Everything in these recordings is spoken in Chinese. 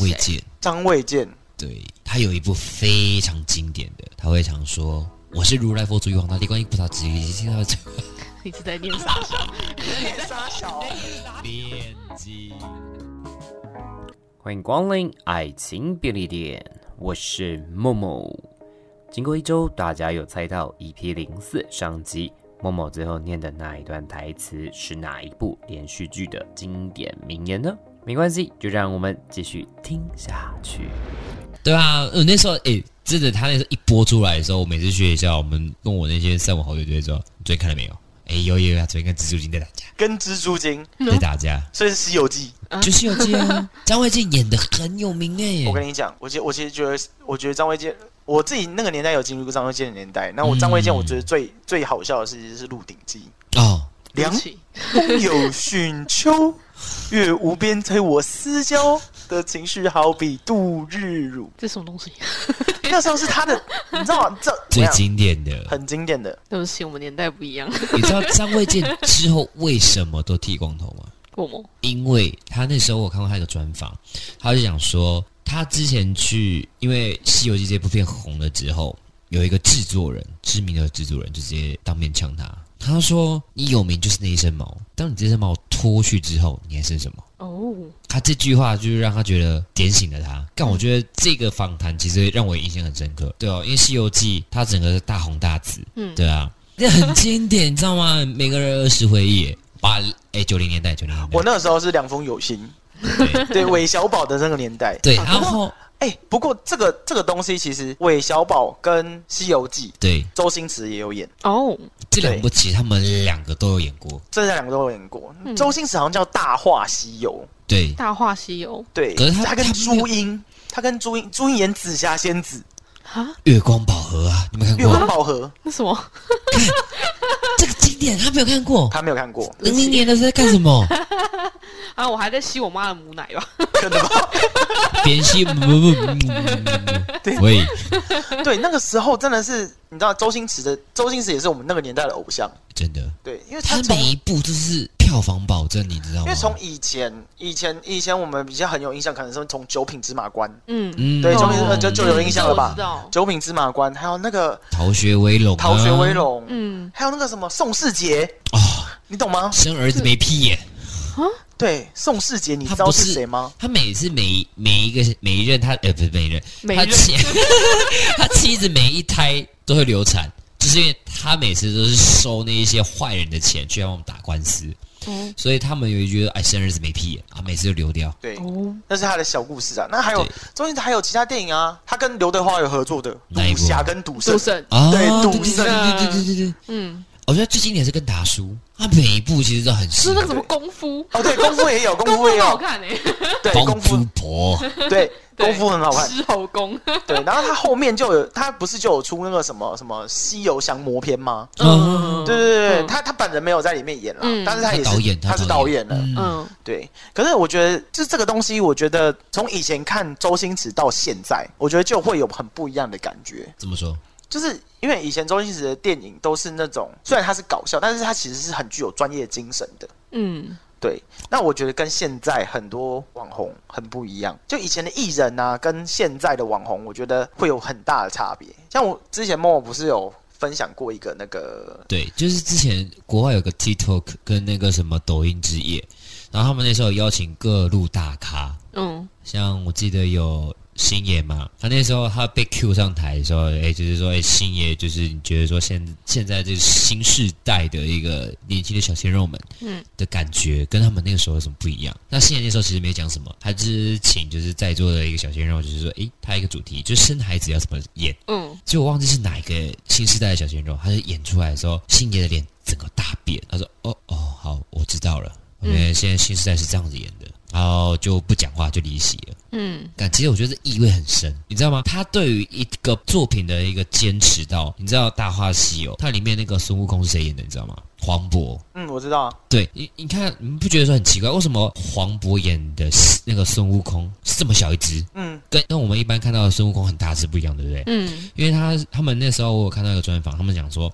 卫健，张卫健，对，他有一部非常经典的，他会常说：“我是如来佛祖，玉皇大帝，观音菩萨，之一听到这。”一直在念傻笑，念傻笑，编辑。欢迎光临爱情便利店，我是默默。经过一周，大家有猜到 EP 零四上集默默最后念的那一段台词是哪一部连续剧的经典名言呢？没关系，就让我们继续听下去。对啊，我那时候诶，真的，他那时候一播出来的时候，我每次去学校，我们跟我那些三五好友就会说：“你昨天看了没有？”哎，有有有，昨天跟蜘蛛精在打架，跟蜘蛛精在打架，所以是《西游记》，就《西游记》啊。张卫健演的很有名哎。我跟你讲，我其我其实觉得，我觉得张卫健，我自己那个年代有经历过张卫健的年代。那我张卫健，我觉得最、嗯、最好笑的事情是《鹿鼎记》哦，凉风有逊秋，月无边，催我思交。的情绪好比度日如，这什么东西？那时候是他的，你知道吗？这最经典的，很经典的。对不起，我们年代不一样。你知道张卫健之后为什么都剃光头吗？为什么？因为他那时候我看过他一个专访，他就讲说，他之前去，因为《西游记》这部片红了之后，有一个制作人，知名的制作人就直接当面呛他。他说：“你有名就是那一身毛，当你这身毛脱去之后，你还剩什么？”哦，他这句话就是让他觉得点醒了他。但我觉得这个访谈其实让我印象很深刻，对哦，因为《西游记》它整个是大红大紫，嗯，对啊，这很经典，你知道吗？每个人儿时回忆，八哎九零年代九零年代，我那个时候是凉风有心，对对，韦小宝的那个年代，对，然后。哎、欸，不过这个这个东西其实韦小宝跟《西游记》对。周星驰也有演。哦，这两部其实他们两个都有演过，这两个都有演过。嗯、周星驰好像叫《大话西游》，对，《大话西游》对，可是他，他跟朱茵，他跟朱茵，朱茵演紫霞仙子。啊！月光宝盒啊，你们看过？月光宝盒那什么？看这个经典，他没有看过，他没有看过。零零年的时候在干什么？啊，我还在吸我妈的母奶吧？真的吗？边吸不不不，对，喂，对，那个时候真的是，你知道周星驰的，周星驰也是我们那个年代的偶像，真的。对，因为他，他每一部都是。票房保证，你知道吗？因为从以前、以前、以前，我们比较很有印象，可能是从《九品芝麻官》。嗯嗯，对，九品就就有印象了吧？《九品芝麻官》，还有那个《逃学威龙》。逃学威龙，嗯，还有那个什么宋世杰哦，你懂吗？生儿子没屁眼啊？对，宋世杰，你知道是谁吗？他每次每每一个每一任他呃不是每一任，他妻 他妻子每一胎都会流产，就是因为他每次都是收那一些坏人的钱去让我们打官司。嗯、所以他们有一句哎，生日子没屁眼啊，每次就流掉。对，那是他的小故事啊。那还有周星驰还有其他电影啊，他跟刘德华有合作的《赌侠》跟《赌圣》。啊，对，赌圣，对对对对对。嗯，我觉得最经典是跟达叔，他每一部其实都很。是那个什么功夫？哦，对，功夫也有，功夫也有，好看哎。对，功夫婆，对。功夫很好看，狮吼功。对，然后他后面就有，他不是就有出那个什么什么《西游降魔篇》吗？嗯，对对对，他他本人没有在里面演了，但是他也是导演，他是导演了。嗯，对。可是我觉得，就是这个东西，我觉得从以前看周星驰到现在，我觉得就会有很不一样的感觉。怎么说？就是因为以前周星驰的电影都是那种，虽然他是搞笑，但是他其实是很具有专业精神的。嗯。对，那我觉得跟现在很多网红很不一样。就以前的艺人啊，跟现在的网红，我觉得会有很大的差别。像我之前默默不是有分享过一个那个，对，就是之前国外有个 TikTok 跟那个什么抖音之夜，然后他们那时候邀请各路大咖，嗯，像我记得有。星爷嘛，他那时候他被 Q 上台的时候，哎，就是说，哎，星爷就是你觉得说现现在这个新世代的一个年轻的小鲜肉们，嗯，的感觉跟他们那个时候有什么不一样？那星爷那时候其实没讲什么，他只是请就是在座的一个小鲜肉，就是说，哎，他一个主题就是生孩子要怎么演，嗯，结果我忘记是哪一个新世代的小鲜肉，他就演出来的时候，星爷的脸整个大变，他说，哦哦，好，我知道了，因为现在新世代是这样子演的。然后就不讲话就离席了。嗯，但其实我觉得这意味很深，你知道吗？他对于一个作品的一个坚持到，你知道《大话西游》它里面那个孙悟空是谁演的？你知道吗？黄渤。嗯，我知道啊。对，你你看，你不觉得说很奇怪？为什么黄渤演的那个孙悟空是这么小一只？嗯，跟跟我们一般看到的孙悟空很大只不一样，对不对？嗯，因为他他们那时候我有看到一个专访，他们讲说，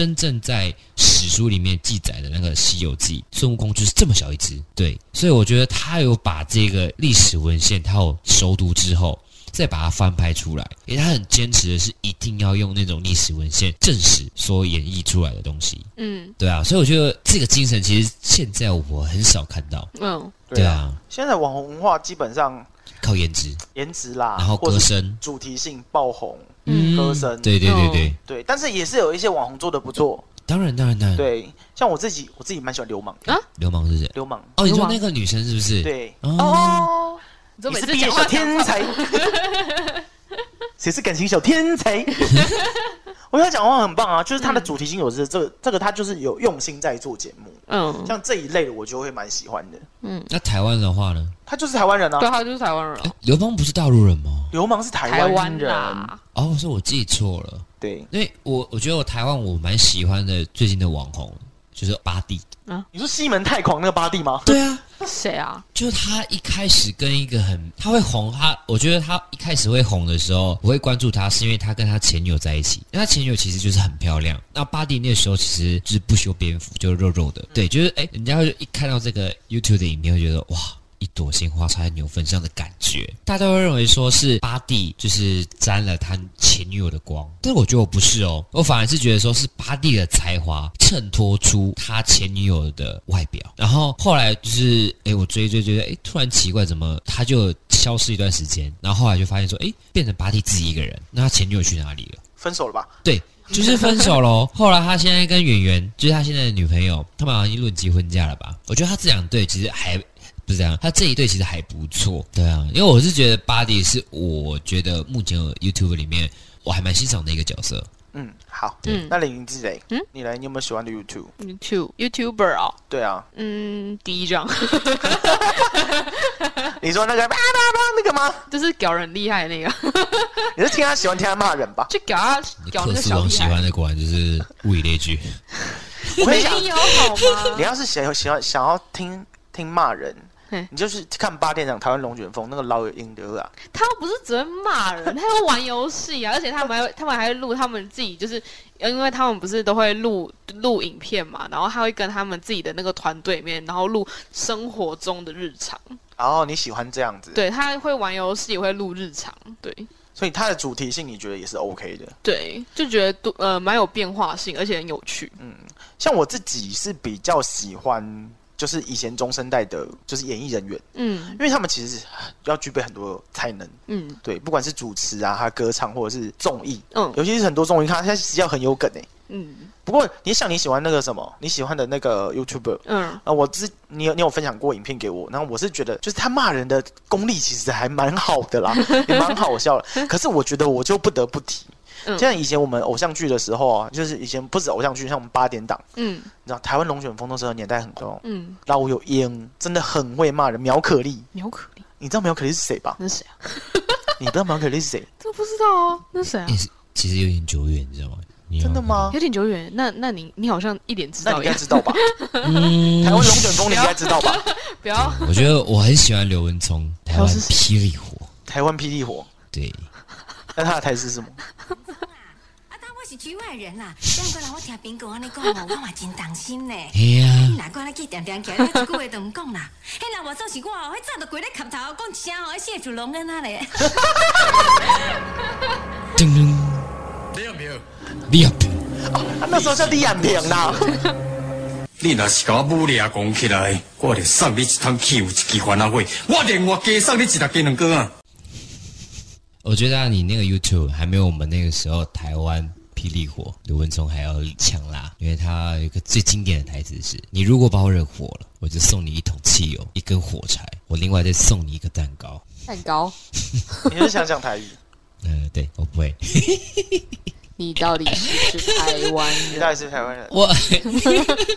真正在史书里面记载的那个《西游记》，孙悟空就是这么小一只。对，所以我觉得他有把这个历史文献他有熟读之后。再把它翻拍出来，因为他很坚持的是一定要用那种历史文献证实所演绎出来的东西。嗯，对啊，所以我觉得这个精神其实现在我很少看到。嗯，对啊，现在网红文化基本上靠颜值，颜值啦，然后歌声、主题性爆红，嗯，歌声，对对对对。对，但是也是有一些网红做的不错。当然当然当然，对，像我自己，我自己蛮喜欢流氓啊，流氓是谁？流氓。哦，你说那个女生是不是？对。哦。你是毕业小天才，谁是感情小天才？我跟他讲话很棒啊，就是他的主题性有这这个这个，他就是有用心在做节目。嗯，像这一类的，我就会蛮喜欢的。嗯，那台湾的话呢？他就是台湾人啊，对，他就是台湾人。流氓不是大陆人吗？流氓是台湾人。哦，是我记错了。对，因为我我觉得我台湾我蛮喜欢的，最近的网红就是巴蒂。啊，你说西门太狂那个巴蒂吗？对啊。谁啊？就他一开始跟一个很他会红，他我觉得他一开始会红的时候，我会关注他，是因为他跟他前女友在一起，因为他前女友其实就是很漂亮。那巴蒂那时候其实就是不修边幅，就是肉肉的，对，就是哎，人家会一看到这个 YouTube 的影片，会觉得哇。一朵鲜花插在牛粪上的感觉，大家都会认为说是巴蒂就是沾了他前女友的光，但是我觉得我不是哦，我反而是觉得说是巴蒂的才华衬托出他前女友的外表，然后后来就是哎，我追追追追，哎，突然奇怪，怎么他就消失一段时间，然后后来就发现说，哎，变成巴蒂自己一个人，那他前女友去哪里了？分手了吧？对，就是分手喽。后来他现在跟圆圆，就是他现在的女朋友，他们好像已经论及婚嫁了吧？我觉得他这两对其实还。是这样，他这一对其实还不错，对啊，因为我是觉得 Body 是我觉得目前 YouTube 里面我还蛮欣赏的一个角色。嗯，好，嗯，那林志磊，嗯，你来，你有没有喜欢的 YouTube？YouTube YouTuber 啊？对啊，嗯，第一张，你说那个叭叭叭那个吗？就是屌人厉害那个，你是听他喜欢听他骂人吧？就屌他屌那个小喜欢的果然就是物以类聚。我跟你讲，好吗？你要是想喜欢想要听听骂人。你就是看八店长台湾龙卷风那个老有英德啊，他们不是只会骂人，他会玩游戏啊，而且他们还会 他们还会录他们自己，就是因为他们不是都会录录影片嘛，然后他会跟他们自己的那个团队里面，然后录生活中的日常。哦，你喜欢这样子？对，他会玩游戏，也会录日常，对。所以他的主题性你觉得也是 OK 的？对，就觉得都呃蛮有变化性，而且很有趣。嗯，像我自己是比较喜欢。就是以前中生代的，就是演艺人员，嗯，因为他们其实要具备很多才能，嗯，对，不管是主持啊，他歌唱，或者是综艺，嗯，尤其是很多综艺，他他实际上很有梗诶，嗯。不过你想你喜欢那个什么，你喜欢的那个 YouTuber，嗯，啊，我之你有你有分享过影片给我，然后我是觉得就是他骂人的功力其实还蛮好的啦，也蛮好笑的。可是我觉得我就不得不提。像以前我们偶像剧的时候啊，就是以前不止偶像剧，像我们八点档，嗯，你知道台湾龙卷风那时候年代很高，嗯，老有英真的很会骂人，苗可丽，苗可丽，你知道苗可丽是谁吧？那是谁啊？你不知道苗可丽是谁？这不知道啊，那是谁啊？其实有点久远，你知道吗？真的吗？有点久远。那那你你好像一点知道，那 你应该知道吧？嗯，台湾龙卷风你应该知道吧？不要，我觉得我很喜欢刘文聪，台湾霹雳火，台湾霹雳火，对。那他的台词是什么？是局外人啦，这样过来我听兵哥安尼讲哦，我嘛真担心呢。系啊，你哪个来去点点起来，一句话都唔讲啦。嘿，那我做是我，迄早就跪在磕头讲一声哦，谢主隆恩啊嘞。叮咚，李安平，李安平，啊，那时候叫李安平啦。你若是甲我武力讲起来，我就送你一趟去有一支番仔花，我连我加送你一只鸡卵糕啊。我觉得啊，你那个 YouTube 还没有我们那个时候台湾。霹雳火，刘文聪还要强拉，因为他有一个最经典的台词是：“你如果把我惹火了，我就送你一桶汽油，一根火柴，我另外再送你一个蛋糕。”蛋糕？你是想讲台语？呃 对，我不会。你到底是台湾人？你到底是台湾人？我，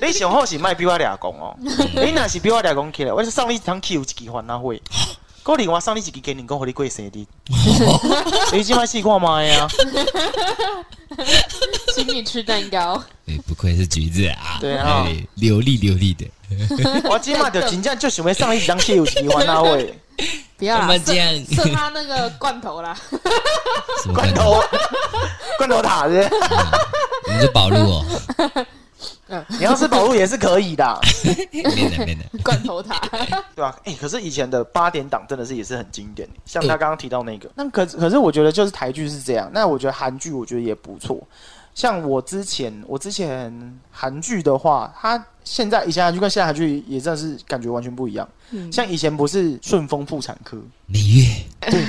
你想好是卖比我俩公哦？你那是比我俩公起来，我是送你一趟汽油，一支番仔花。高龄我送你几个给你，讲和你贵生日。你今晚试过吗呀？请你吃蛋糕。哎，不愧是橘子啊！对啊，流利流利的。我今晚就真正就想要上一张谢有喜欢那位。不要这样，送他那个罐头啦。罐头，罐头 塔是？你是宝路哦。嗯，你要吃宝路也是可以的。没的没的。罐头塔，对吧？哎，可是以前的八点档真的是也是很经典，像他刚刚提到那个。那可可是我觉得就是台剧是这样，那我觉得韩剧我觉得也不错。像我之前，我之前韩剧的话，它现在以前韩剧跟现在韩剧也真的是感觉完全不一样。嗯、像以前不是顺丰妇产科，美月，对，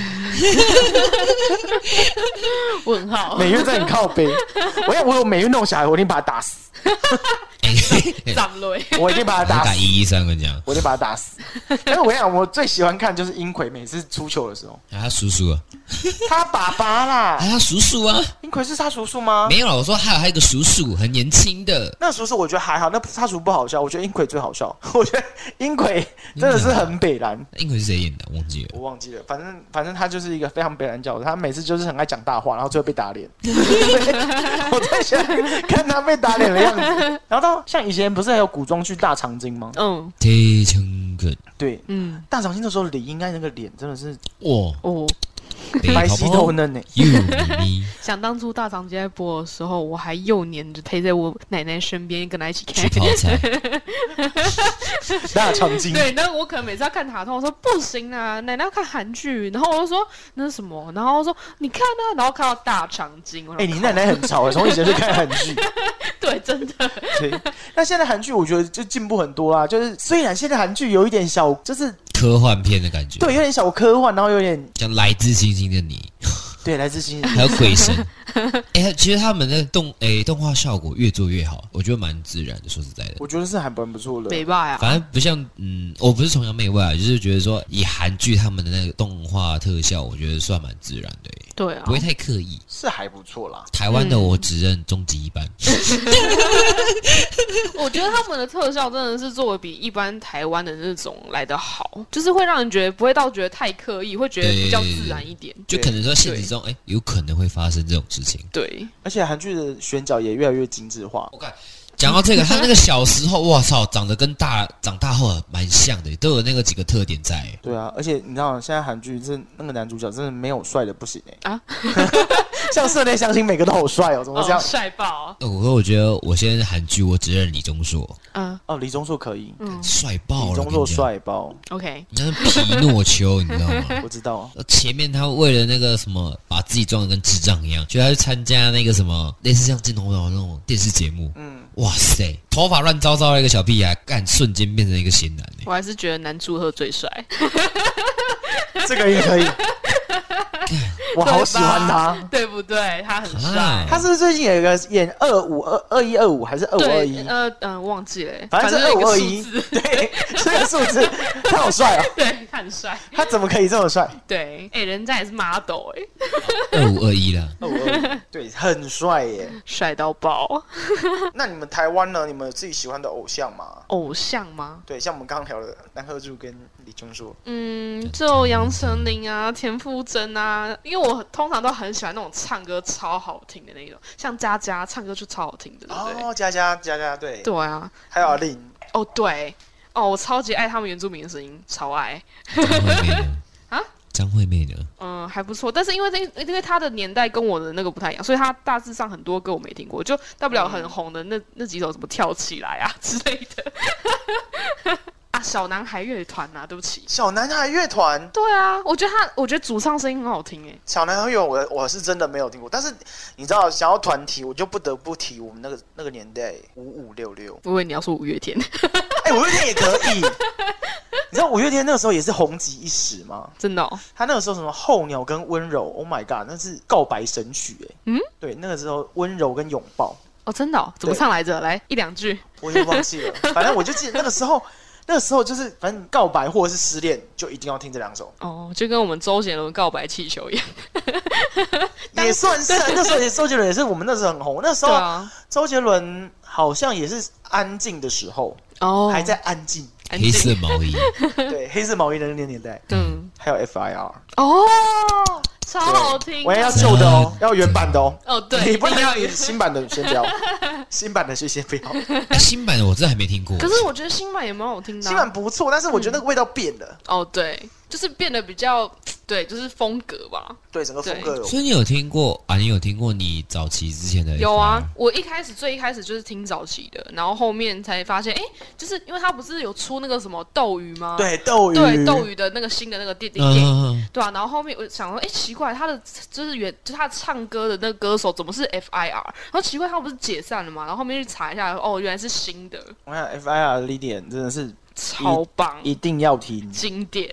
问号，美月在你靠北。我要我有美月弄小孩，我一定把他打死。我一定把他打死。打一一三，跟你讲，我一定把他打死。因为我跟你讲，我最喜欢看就是英奎每次出糗的时候。他叔叔啊，他爸爸啦，他叔叔啊。英奎是他叔叔吗？没有了，我说还有还有一个叔叔，很年轻的。那叔叔我觉得还好，那他叔叔不好笑，我觉得英奎最好笑。我觉得英奎真的是很北蓝。英奎是谁演的？忘记了，我忘记了。反正反正他就是一个非常北蓝角色，他每次就是很爱讲大话，然后最后被打脸。我最喜欢看他被打脸的样子。然后到像以前不是还有古装剧《大长今》吗？嗯，铁肠羹。对，嗯，大长今的时候李应该那个脸真的是哇哦。白皙透嫩呢。想当初大长今在播的时候，我还幼年就陪在我奶奶身边，跟她一起看。大长今。对，那我可能每次要看卡通，我说不行啊，奶奶要看韩剧，然后我就说那是什么？然后我说你看啊，然后看到大长今。哎，你奶奶很潮，从以前就看韩剧。对，真的。对，那现在韩剧我觉得就进步很多啦，就是虽然现在韩剧有一点小，就是。科幻片的感觉，对，有点小科幻，然后有点像来自星星的你，对，来自星星，还有鬼神。哎、欸，其实他们的动哎、欸、动画效果越做越好，我觉得蛮自然的。说实在的，我觉得是还蛮不错的。美外啊，反正不像嗯，我不是崇洋媚外啊，就是觉得说以韩剧他们的那个动画特效，我觉得算蛮自然的。对啊，不会太刻意，是还不错啦。台湾的我只认终极一班。我觉得他们的特效真的是做的比一般台湾的那种来得好，就是会让人觉得不会到觉得太刻意，会觉得比较自然一点。就可能说现实中，哎，有可能会发生这种事情。对，而且韩剧的选角也越来越精致化。我看。讲到这个，他那个小时候，哇操，长得跟大长大后蛮像的，都有那个几个特点在。对啊，而且你知道，现在韩剧这那个男主角真的没有帅的不行哎啊。像社内相亲，每个都好帅哦，怎么这样？帅爆！我说，我觉得我现在韩剧，我只认李钟硕。嗯，哦，李钟硕可以，嗯，帅爆了。李钟硕帅爆。OK，你看皮诺丘，你知道吗？我知道。前面他为了那个什么，把自己装的跟智障一样，就他去参加那个什么类似像镜头岛那种电视节目。嗯，哇塞，头发乱糟糟的一个小屁孩，干瞬间变成一个型男。我还是觉得男祝贺最帅。这个也可以。我好喜欢他，对不对？他很帅。他是不是最近有一个演二五二二一二五还是二五二一？呃嗯，忘记了，反正是二五二一。对，这个数字他好帅啊。对，他很帅。他怎么可以这么帅？对，哎，人家也是 model 哎。二五二一了，二五二一，对，很帅耶，帅到爆。那你们台湾呢？你们有自己喜欢的偶像吗？偶像吗？对，像我们刚刚聊的南赫柱跟李钟硕。嗯，就杨丞琳啊，田馥甄啊，因为。我通常都很喜欢那种唱歌超好听的那种，像佳佳唱歌就超好听的，对不对？哦，佳佳，佳佳，对，对啊，还有阿令，哦，对，哦，我超级爱他们原住民的声音，超爱。啊？张惠妹的？嗯，还不错，但是因为因因为她的年代跟我的那个不太一样，所以她大致上很多歌我没听过，就大不了很红的那那几首什么跳起来啊 之类的。啊，小男孩乐团呐，对不起，小男孩乐团，对啊，我觉得他，我觉得主唱声音很好听哎。小男孩乐团，我我是真的没有听过，但是你知道，想要团体，我就不得不提我们那个那个年代五五六六。我以为你要说五月天，哎，五月天也可以。你知道五月天那个时候也是红极一时吗？真的，哦，他那个时候什么候鸟跟温柔，Oh my god，那是告白神曲哎。嗯，对，那个时候温柔跟拥抱，哦，真的，哦，怎么唱来着？来一两句，我也忘记了，反正我就记得那个时候。那个时候就是，反正告白或者是失恋，就一定要听这两首。哦，就跟我们周杰伦告白气球一样，也算是。那时候也周杰伦也是我们那时候很红。那时候周杰伦好像也是安静的时候，哦，还在安静，黑色毛衣，对，黑色毛衣的那个年代，嗯，还有 FIR 哦，超好听，我也要旧的哦，要原版的哦，哦，对，你不能要新版的先不要，新版的是先不要，新版的我真的还没听过，可是我觉得新版也蛮好听的，新版不错，但是我觉得那个味道变了，哦，对。就是变得比较，对，就是风格吧。对，整个风格有。所以你有听过啊？你有听过你早期之前的？有啊，我一开始最一开始就是听早期的，然后后面才发现，哎，就是因为他不是有出那个什么斗鱼吗？对，斗鱼，对，斗鱼的那个新的那个电电影，对啊。然后后面我想说，哎，奇怪，他的就是原，就是他唱歌的那个歌手怎么是 FIR？然后奇怪，他不是解散了吗？然后后面去查一下，哦，原来是新的。我看 FIR 的 Lydian 真的是。超棒，一定要听经典。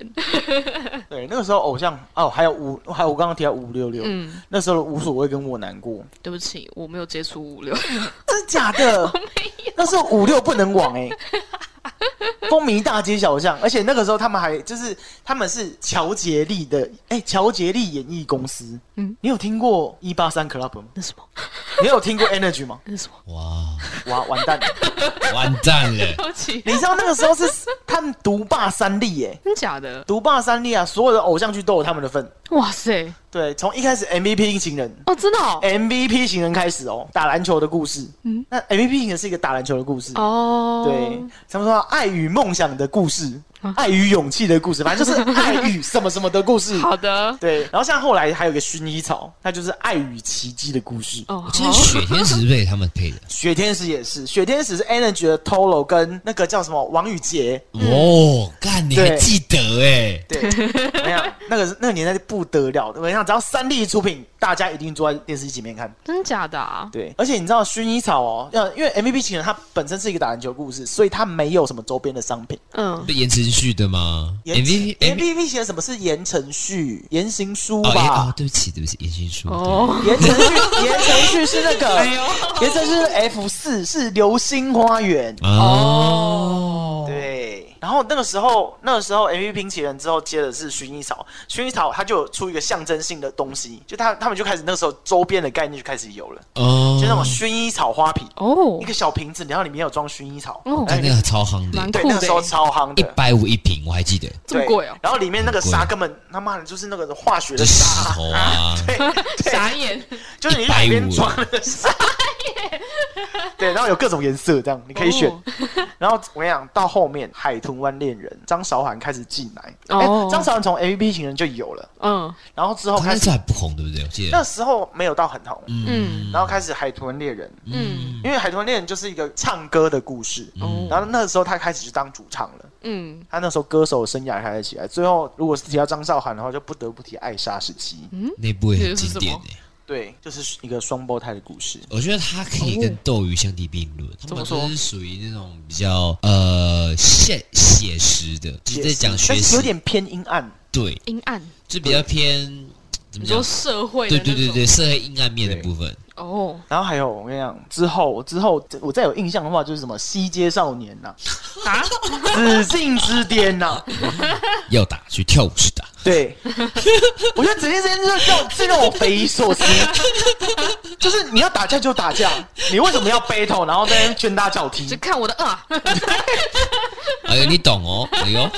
对，那个时候偶像哦，还有五，还有我刚刚提到五五六六，嗯，那时候无所谓跟我难过。对不起，我没有接触五六，真的假的？我没有，那时候五六不能网哎、欸。风靡大街小巷，而且那个时候他们还就是他们是乔杰利的哎，乔杰利演艺公司。嗯，你有听过一八三 Club 吗？那什么？你有听过 Energy 吗？那什么？哇哇，完蛋了，完蛋了！你知道那个时候是他们独霸三立哎，真假的？独霸三立啊，所有的偶像剧都有他们的份。哇塞！对，从一开始 MVP 型人哦，真的哦，MVP 型人开始哦，打篮球的故事。嗯，那 MVP 型人是一个打篮球的故事哦。对，他们说爱与梦想的故事。爱与勇气的故事，反正就是 爱与什么什么的故事。好的，对。然后像后来还有个薰衣草，它就是爱与奇迹的故事。哦，其实雪天使是被他们配的。雪天使也是，雪天使是 Energy 的 Tolo 跟那个叫什么王宇杰。哦，干你还记得哎？对，没有那个那个年代不得了。我想只要三立出品，大家一定坐在电视机前面看。真假的啊？对，而且你知道薰衣草哦，要因为 MVP 情人它本身是一个打篮球故事，所以它没有什么周边的商品。嗯，是言承旭的吗？MVP，MVP 情人什么是言承旭？言行书吧？哦，对不起，对不起，言行书。哦，言承旭，言承旭是那个，言承旭是 F 四，是流星花园。哦，对。然后那个时候，那个时候 MVP 拼起人之后接的是薰衣草，薰衣草它就有出一个象征性的东西，就他他们就开始那个时候周边的概念就开始有了，哦，就那种薰衣草花瓶，哦，一个小瓶子，然后里面有装薰衣草，哦，那个超夯的，对，那个时候超夯的，一百五一瓶，我还记得，这么贵哦。然后里面那个沙根本他妈的就是那个化学的沙。头啊，对，傻眼，就是你里面装的沙。对，然后有各种颜色，这样你可以选。Oh. 然后我跟你讲，到后面《海豚湾恋人》，张韶涵开始进来。哦，张韶涵从 A V P 情人就有了。嗯，然后之后开始还不红，对不对？我记得那时候没有到很红。嗯，然后开始《海豚恋人》。嗯，因为《海豚恋人》就是一个唱歌的故事。嗯，然后那时候他开始就当主唱了。嗯，他那时候歌手生涯开始起来。最后，如果是提到张韶涵的话，就不得不提《爱莎时期》。嗯，那部也很经典诶。对，就是一个双胞胎的故事。我觉得他可以跟斗鱼相提并论，哦、他们都是属于那种比较呃现写实的，就是在讲学习，有点偏阴暗。对，阴暗。就比较偏。怎么说社会对对对对社会阴暗面的部分。哦，然后还有我跟你讲，之后之后我再有印象的话，就是什么西街少年呐啊，紫禁之巅呐，要打去跳舞去打。对，我觉得紫禁之巅就是让是让我匪夷所思，就是你要打架就打架，你为什么要 battle，然后在那边拳打脚踢？就看我的啊！哎呦，你懂哦，哎呦，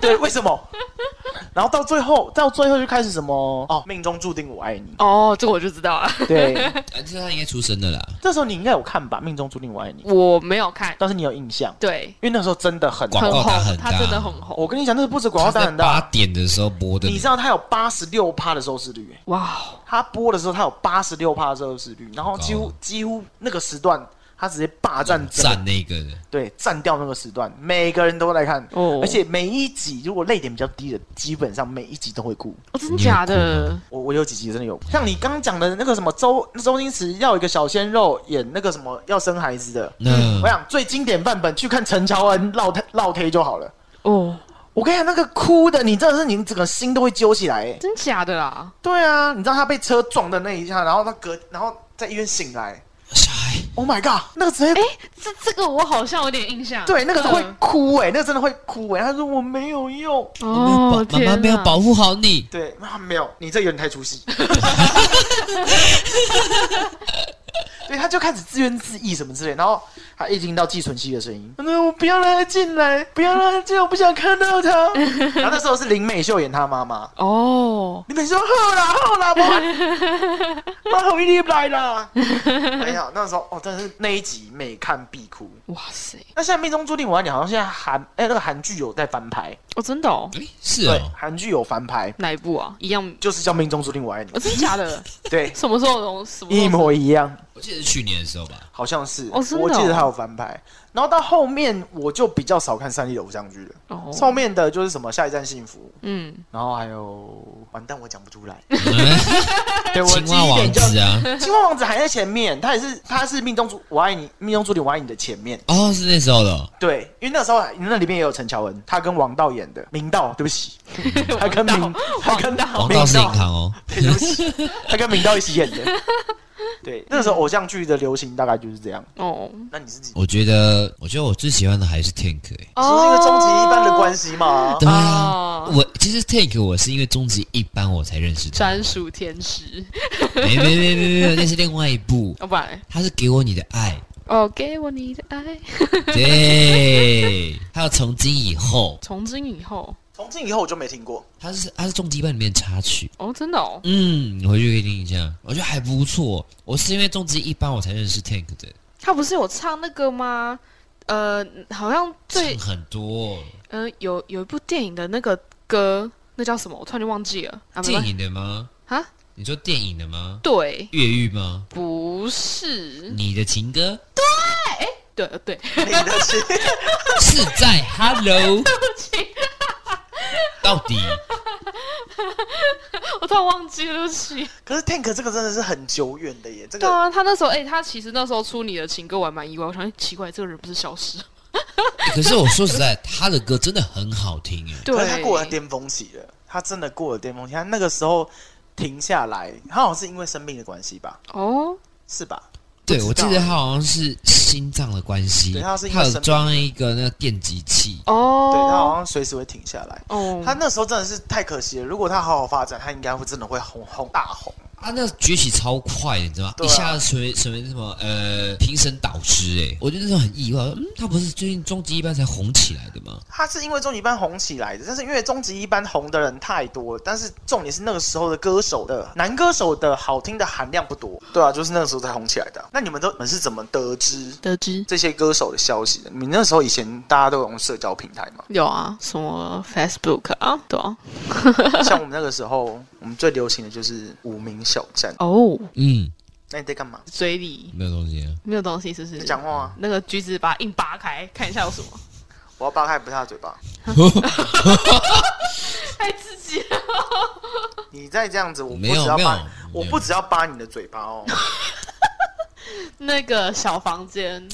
对，为什么？然后到最后，到最后就开始什么哦，命中注定我爱你哦，这个我就知道了。对，这他应该出生的啦。这时候你应该有看吧？命中注定我爱你，我没有看，但是你有印象。对，因为那时候真的很广告打很大，他真的很红。我跟你讲，那个不止广告打很大，八点的时候播的，你知道他有八十六趴的收视率。哇，他播的时候他有八十六趴的收视率，然后几乎几乎那个时段。他直接霸占占那个的，对，占掉那个时段，每个人都来看，哦，而且每一集如果泪点比较低的，基本上每一集都会哭，哦，真的假的？我我有几集真的有，像你刚刚讲的那个什么周周星驰要一个小鲜肉演那个什么要生孩子的，嗯，我想最经典范本去看陈乔恩烙胎烙推就好了，哦，我跟你讲那个哭的，你真的是你整个心都会揪起来，真假的啦？对啊，你知道他被车撞的那一下，然后他隔，然后在医院醒来。小孩，Oh my god，那个直接哎，这这个我好像有点印象。对，那个会哭哎，那个真的会哭哎。他说我没有用，哦，妈妈没有保护好你。对，妈妈没有，你这有点太出戏。对，他就开始自怨自艾什么之类，然后他一听到寄存器的声音，那我不要让他进来，不要让他进来，我不想看到他。然后那时候是林美秀演他妈妈哦，林美秀好啦好啦，妈好一点 来啦。哎呀，那时候哦，真的是那一集每看必哭。哇塞！那现在命中注定我爱你好像现在韩哎那个韩剧有在翻拍哦，真的哦，是哦，韩剧有翻拍哪一部啊？一样就是叫命中注定我爱你，真的假的？对，什么时候什么一模一样。我记得是去年的时候吧，好像是，我记得他有翻拍。然后到后面我就比较少看三立的偶像剧了。哦，后面的就是什么下一站幸福，嗯，然后还有完蛋我讲不出来。对我，青蛙王子啊，青蛙王子还在前面，他也是他是命中注我爱你，命中注定我爱你的前面。哦，是那时候的。对，因为那时候那里面也有陈乔恩，他跟王道演的明道，对不起，他跟明他跟王道是影堂哦，对不起，他跟明道一起演的。对，那个时候偶像剧的流行大概就是这样。哦，那你自己？我觉得，我觉得我最喜欢的还是 Tank，哎，是因为终极一班的关系吗？对啊，我其实 Tank 我是因为终极一班我才认识的。专属天使？没没没没没，那是另外一部。哦，不然，他是给我你的爱。哦，给我你的爱。对，还有从今以后。从今以后。从今以后我就没听过，他是他是终极一班里面插曲哦，真的哦，嗯，你回去可以听一下，我觉得还不错。我是因为终极一班我才认识 Tank 的，他不是有唱那个吗？呃，好像最很多，嗯、呃，有有一部电影的那个歌，那叫什么？我突然就忘记了。啊、电影的吗？啊？你说电影的吗？对，越狱吗？不是，你的情歌？对，哎，对对，你的情是在 Hello。到底，我突然忘记了，对不起。可是 Tank 这个真的是很久远的耶，这个。对啊，他那时候，哎、欸，他其实那时候出你的情歌，我还蛮意外。我想，哎，奇怪，这个人不是消失？欸、可是我说实在，他的歌真的很好听，哎。对，他过了巅峰期了，他真的过了巅峰期。他那个时候停下来，他好像是因为生病的关系吧？哦，是吧？对，我记得他好像是心脏的关系，他有装一个那个电击器哦，对，他好像随时会停下来。哦，他那时候真的是太可惜了，如果他好好发展，他应该会真的会红红大红。他那崛起超快，你知道吗？啊、一下子成为成为什么呃评审导师哎，我觉得那时候很意外。嗯，他不是最近终极一班才红起来的吗？他是因为终极一班红起来的，但是因为终极一班红的人太多了，但是重点是那个时候的歌手的男歌手的好听的含量不多。对啊，就是那个时候才红起来的。那你们都你们是怎么得知得知这些歌手的消息的？你们那时候以前大家都有用社交平台吗？有啊，什么 Facebook 啊，对啊。像我们那个时候，我们最流行的就是无名小站哦。嗯，那你在干嘛？嘴里没有东西，没有东西，是不是？讲话啊。那个橘子把它硬扒开，看一下有什么。我要扒开不是他的嘴巴，太刺激了。你再这样子，我不只要扒，我不只要扒你的嘴巴哦。那个小房间。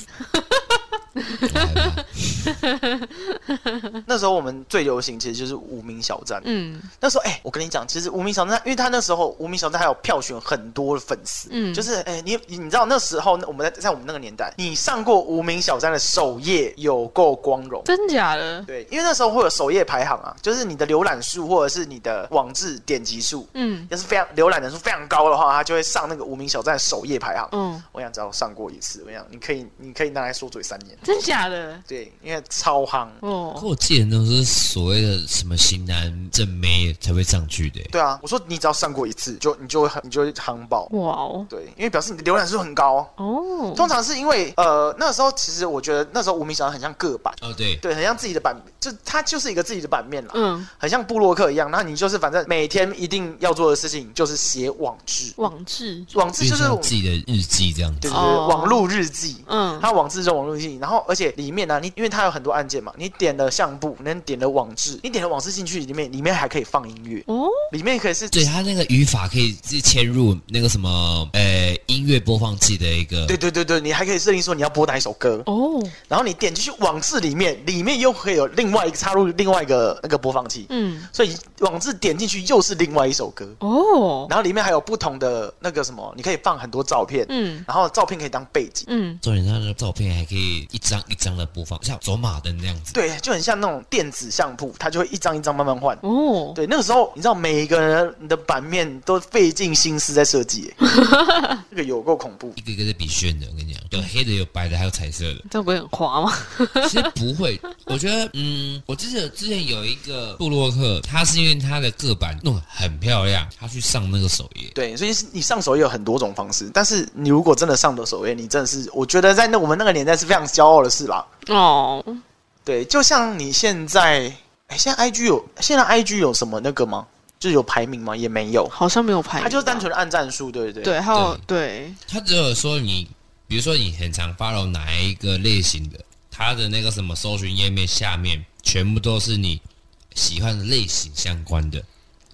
那时候我们最流行其实就是无名小站。嗯，那时候哎、欸，我跟你讲，其实无名小站，因为他那时候无名小站还有票选很多的粉丝。嗯，就是哎、欸，你你知道那时候我们在在我们那个年代，你上过无名小站的首页有够光荣，真假的？对，因为那时候会有首页排行啊，就是你的浏览数或者是你的网志点击数，嗯，要是非常浏览人数非常高的话，他就会上那个无名小站首页排行。嗯，我想只要上过一次，我想你可以你可以拿来说嘴三年，真假的？对，因为超夯哦。可我记得那是所谓的什么型男正妹才会上去的。对啊，我说你只要上过一次，就你就会很你就会夯爆。哇哦，对，因为表示你的浏览数很高哦。通常是因为呃那个时候其实我觉得那时候无名小站很像个版哦，对对，很像自己的版，就它就是一个自己的版面了。嗯，很像布洛克一样。然后你就是反正每天一定要做的事情就是写网志，网志，网志就是自己的日记这样子，对对对，网络日记。嗯，它网志叫网络日记，然后而且里面呢。你因为它有很多按键嘛，你点了相簿，能点了网志，你点了网志进去里面，里面还可以放音乐。哦，里面可以是，对，它那个语法可以自己嵌入那个什么，呃，音乐播放器的一个，对对对对，你还可以设定说你要播哪一首歌。哦，然后你点进去网志里面，里面又可以有另外一个插入另外一个那个播放器，嗯，所以网志点进去又是另外一首歌。哦，然后里面还有不同的那个什么，你可以放很多照片，嗯，然后照片可以当背景，嗯，重点它的照片还可以一张一张的播放，像走马灯那样子。对，就很像那种电子相簿，它就会一张一张慢慢换。哦，对，那个时候你知道每一个人的版面都费尽心思在设计，这个有够恐怖，一个一个在比炫的。我跟你讲，有黑的，有白的，还有彩色的，这不会很花吗？其实不会，我觉得，嗯，我记得之前有一个布洛克，他是因为他的个版弄得很漂亮，他去上那个首页。对，所以你上首页有很多种方式，但是你如果真的上的首页，你真的是，我觉得在那我们那个年代是非常骄傲的事啦。哦，对，就像你现在，哎，现在 IG 有，现在 IG 有什么那个吗？就是有排名吗？也没有，好像没有排名，他就是单纯的按战术，对不对？对，还有对，他只有说你，比如说你很常 follow 哪一个类型的，他的那个什么搜寻页面下面全部都是你喜欢的类型相关的。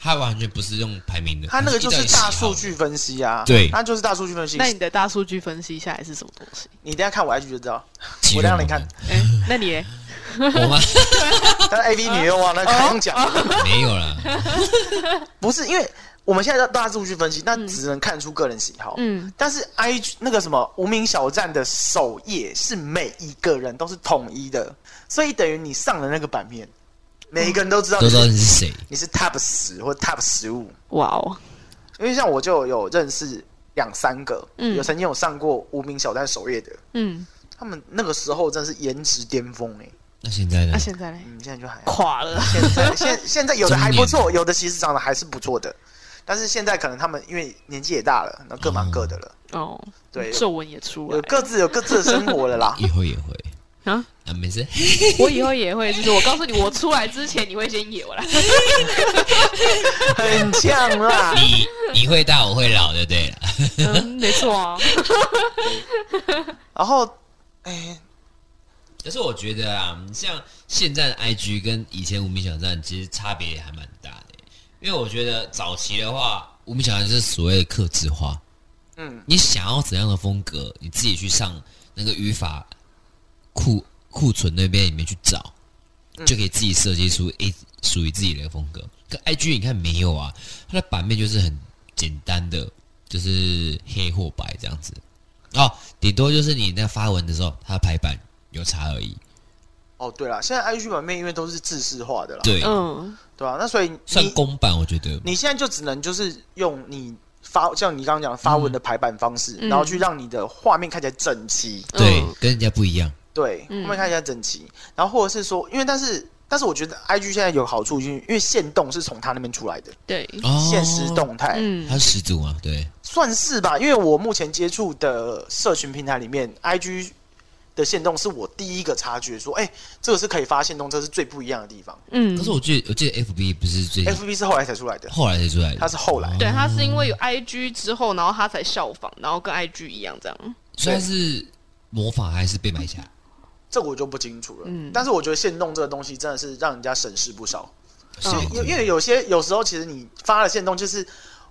它完全不是用排名的，它那个就是大数据分析啊。对，它就是大数据分析。那你的大数据分析下来是什么东西？你等下看我 IG 就知道。我让你看。哎，那你呢？我吗？但 AV 女优啊，那不用讲。没有啦。不是，因为我们现在大数据分析，那只能看出个人喜好。嗯。但是 IG 那个什么无名小站的首页是每一个人都是统一的，所以等于你上的那个版面。每一个人都知道，都知道你是谁，你是 Top 十或 Top 十五。哇哦！因为像我就有认识两三个，嗯，有曾经有上过无名小站首页的，嗯，他们那个时候真的是颜值巅峰哎。那现在呢？那现在呢？嗯，现在就还垮了。现在现现在有的还不错，有的其实长得还是不错的，但是现在可能他们因为年纪也大了，那各忙各的了。哦，对，皱纹也出来，有各自有各自的生活了啦。以后也会。啊啊，没事，我以后也会，就是我告诉你，我出来之前你会先野我啦，很像啦。你你会大，我会老，就对了。嗯，没错啊。然后，哎，可是我觉得啊，像现在的 IG 跟以前无名小站其实差别还蛮大的，因为我觉得早期的话，无名小站是所谓的客制化，嗯，你想要怎样的风格，你自己去上那个语法。库库存那边里面去找，就可以自己设计出一属于自己的风格。可 IG 你看没有啊？它的版面就是很简单的，就是黑或白这样子。哦，顶多就是你那发文的时候，它的排版有差而已。哦，对了，现在 IG 版面因为都是制式化的啦，对，嗯，对吧？那所以算公版，我觉得你现在就只能就是用你。发像你刚刚讲的发文的排版方式，嗯、然后去让你的画面看起来整齐，对，跟人家不一样，对，后面看起来整齐。然后或者是说，因为但是但是我觉得 IG 现在有好处，就是因为限动是从他那边出来的，对，现实动态，嗯，它是始祖啊，对，算是吧。因为我目前接触的社群平台里面，IG。的限动是我第一个察觉，说，哎、欸，这个是可以发现动，这是最不一样的地方。嗯，可是我记得，我记得 FB 不是最，FB 是后来才出来的，后来才出来的，它是后来，对，它是因为有 IG 之后，然后它才效仿，然后跟 IG 一样这样。所以它是模仿还是被买下来？这个我就不清楚了。嗯，但是我觉得限动这个东西真的是让人家省事不少。因为、嗯、因为有些有时候其实你发了限动就是。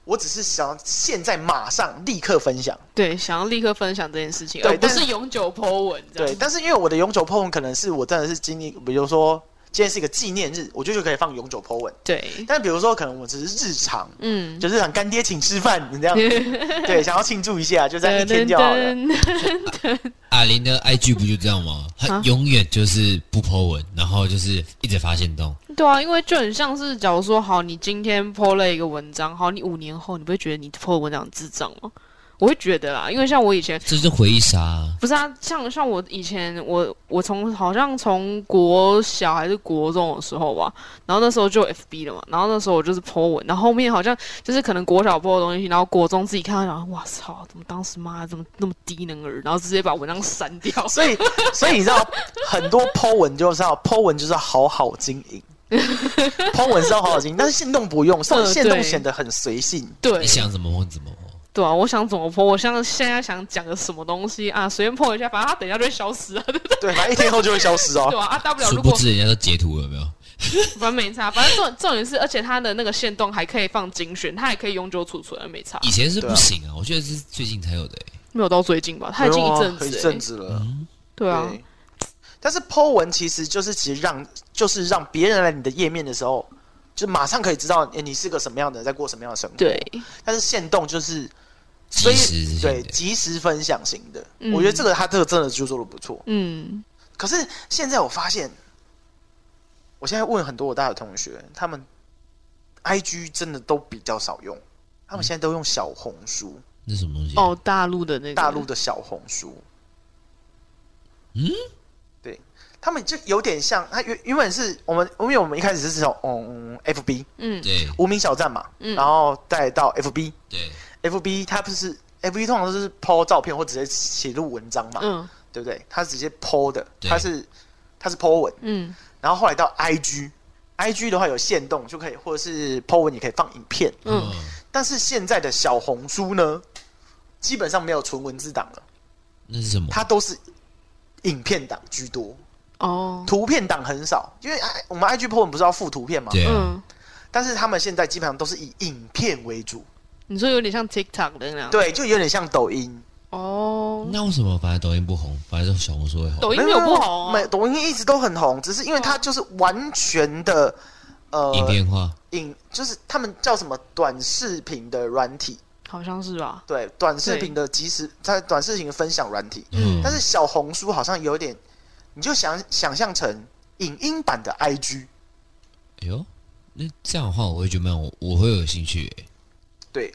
我只是想现在马上立刻分享，对，想要立刻分享这件事情，对，不是永久 po 文，对，但是因为我的永久 po 文可能是我真的是经历，比如说。今天是一个纪念日，我觉得就可以放永久 po 文。对，但比如说，可能我只是日常，嗯，就是很干爹请吃饭，你这样，对，想要庆祝一下，就在一天就好了。阿玲的 IG 不就这样吗？他永远就是不 po 文，然后就是一直发现动。对啊，因为就很像是，假如说，好，你今天 po 了一个文章，好，你五年后，你不会觉得你 po 的文章很智障吗？我会觉得啦，因为像我以前，这是回忆杀啊。不是啊，像像我以前，我我从好像从国小还是国中的时候吧，然后那时候就有 FB 了嘛，然后那时候我就是 po 文，然后后面好像就是可能国小 po 的东西，然后国中自己看到，然后哇操，怎么当时妈怎么那么低能儿，然后直接把文章删掉。所以所以你知道，很多 po 文就是要 po 文就是要好好经营，po 文是要好好经营，但是行动不用，所以限动显得很随性。对，你想怎么 po 怎么 po。对啊，我想怎么 po，我像现在想讲个什么东西啊，随便 po 一下，反正它等一下就会消失啊，对不对？对，反正一天后就会消失哦。对啊，啊，大不了殊不知人家都截图了有没有？反正没差，反正重重点是，而且它的那个限动还可以放精选，它还可以永久储存，没差。以前是不行啊，我觉得是最近才有的，没有到最近吧？它已经一阵子、啊，一阵子了。嗯、对啊对，但是 po 文其实就是其实让就是让别人来你的页面的时候，就马上可以知道，哎，你是个什么样的，在过什么样的生活。对，但是限动就是。所以对及时分享型的，嗯、我觉得这个他这个真的就做的不错。嗯，可是现在我发现，我现在问很多我大学同学，他们 IG 真的都比较少用，他们现在都用小红书。那什么东西？哦，大陆的那个。大陆的小红书。嗯，对。他们就有点像，他原原本是我们，因为我们一开始是从嗯 FB，嗯，对，无名小站嘛，嗯，然后再到 FB，对。F B 它不是 F B 通常都是 po 照片或直接写入文章嘛，嗯，对不对？它直接 po 的，它是它是 po 文，嗯，然后后来到 I G，I G 的话有限动就可以，或者是 po 文你可以放影片，嗯，但是现在的小红书呢，基本上没有纯文字档了，那是什么？它都是影片档居多，哦，图片档很少，因为我们 I G po 文不是要附图片嘛，对啊，但是他们现在基本上都是以影片为主。你说有点像 TikTok 的那样，对，就有点像抖音哦。那为什么反而抖音不红，反而是小红书会红？抖音没有不红，没，抖音一直都很红，只是因为它就是完全的呃，影片化，影就是他们叫什么短视频的软体，好像是吧？对，短视频的即时在短视频的分享软体，嗯，但是小红书好像有点，你就想想象成影音版的 IG。哎呦，那这样的话，我会觉得我我会有兴趣诶。对，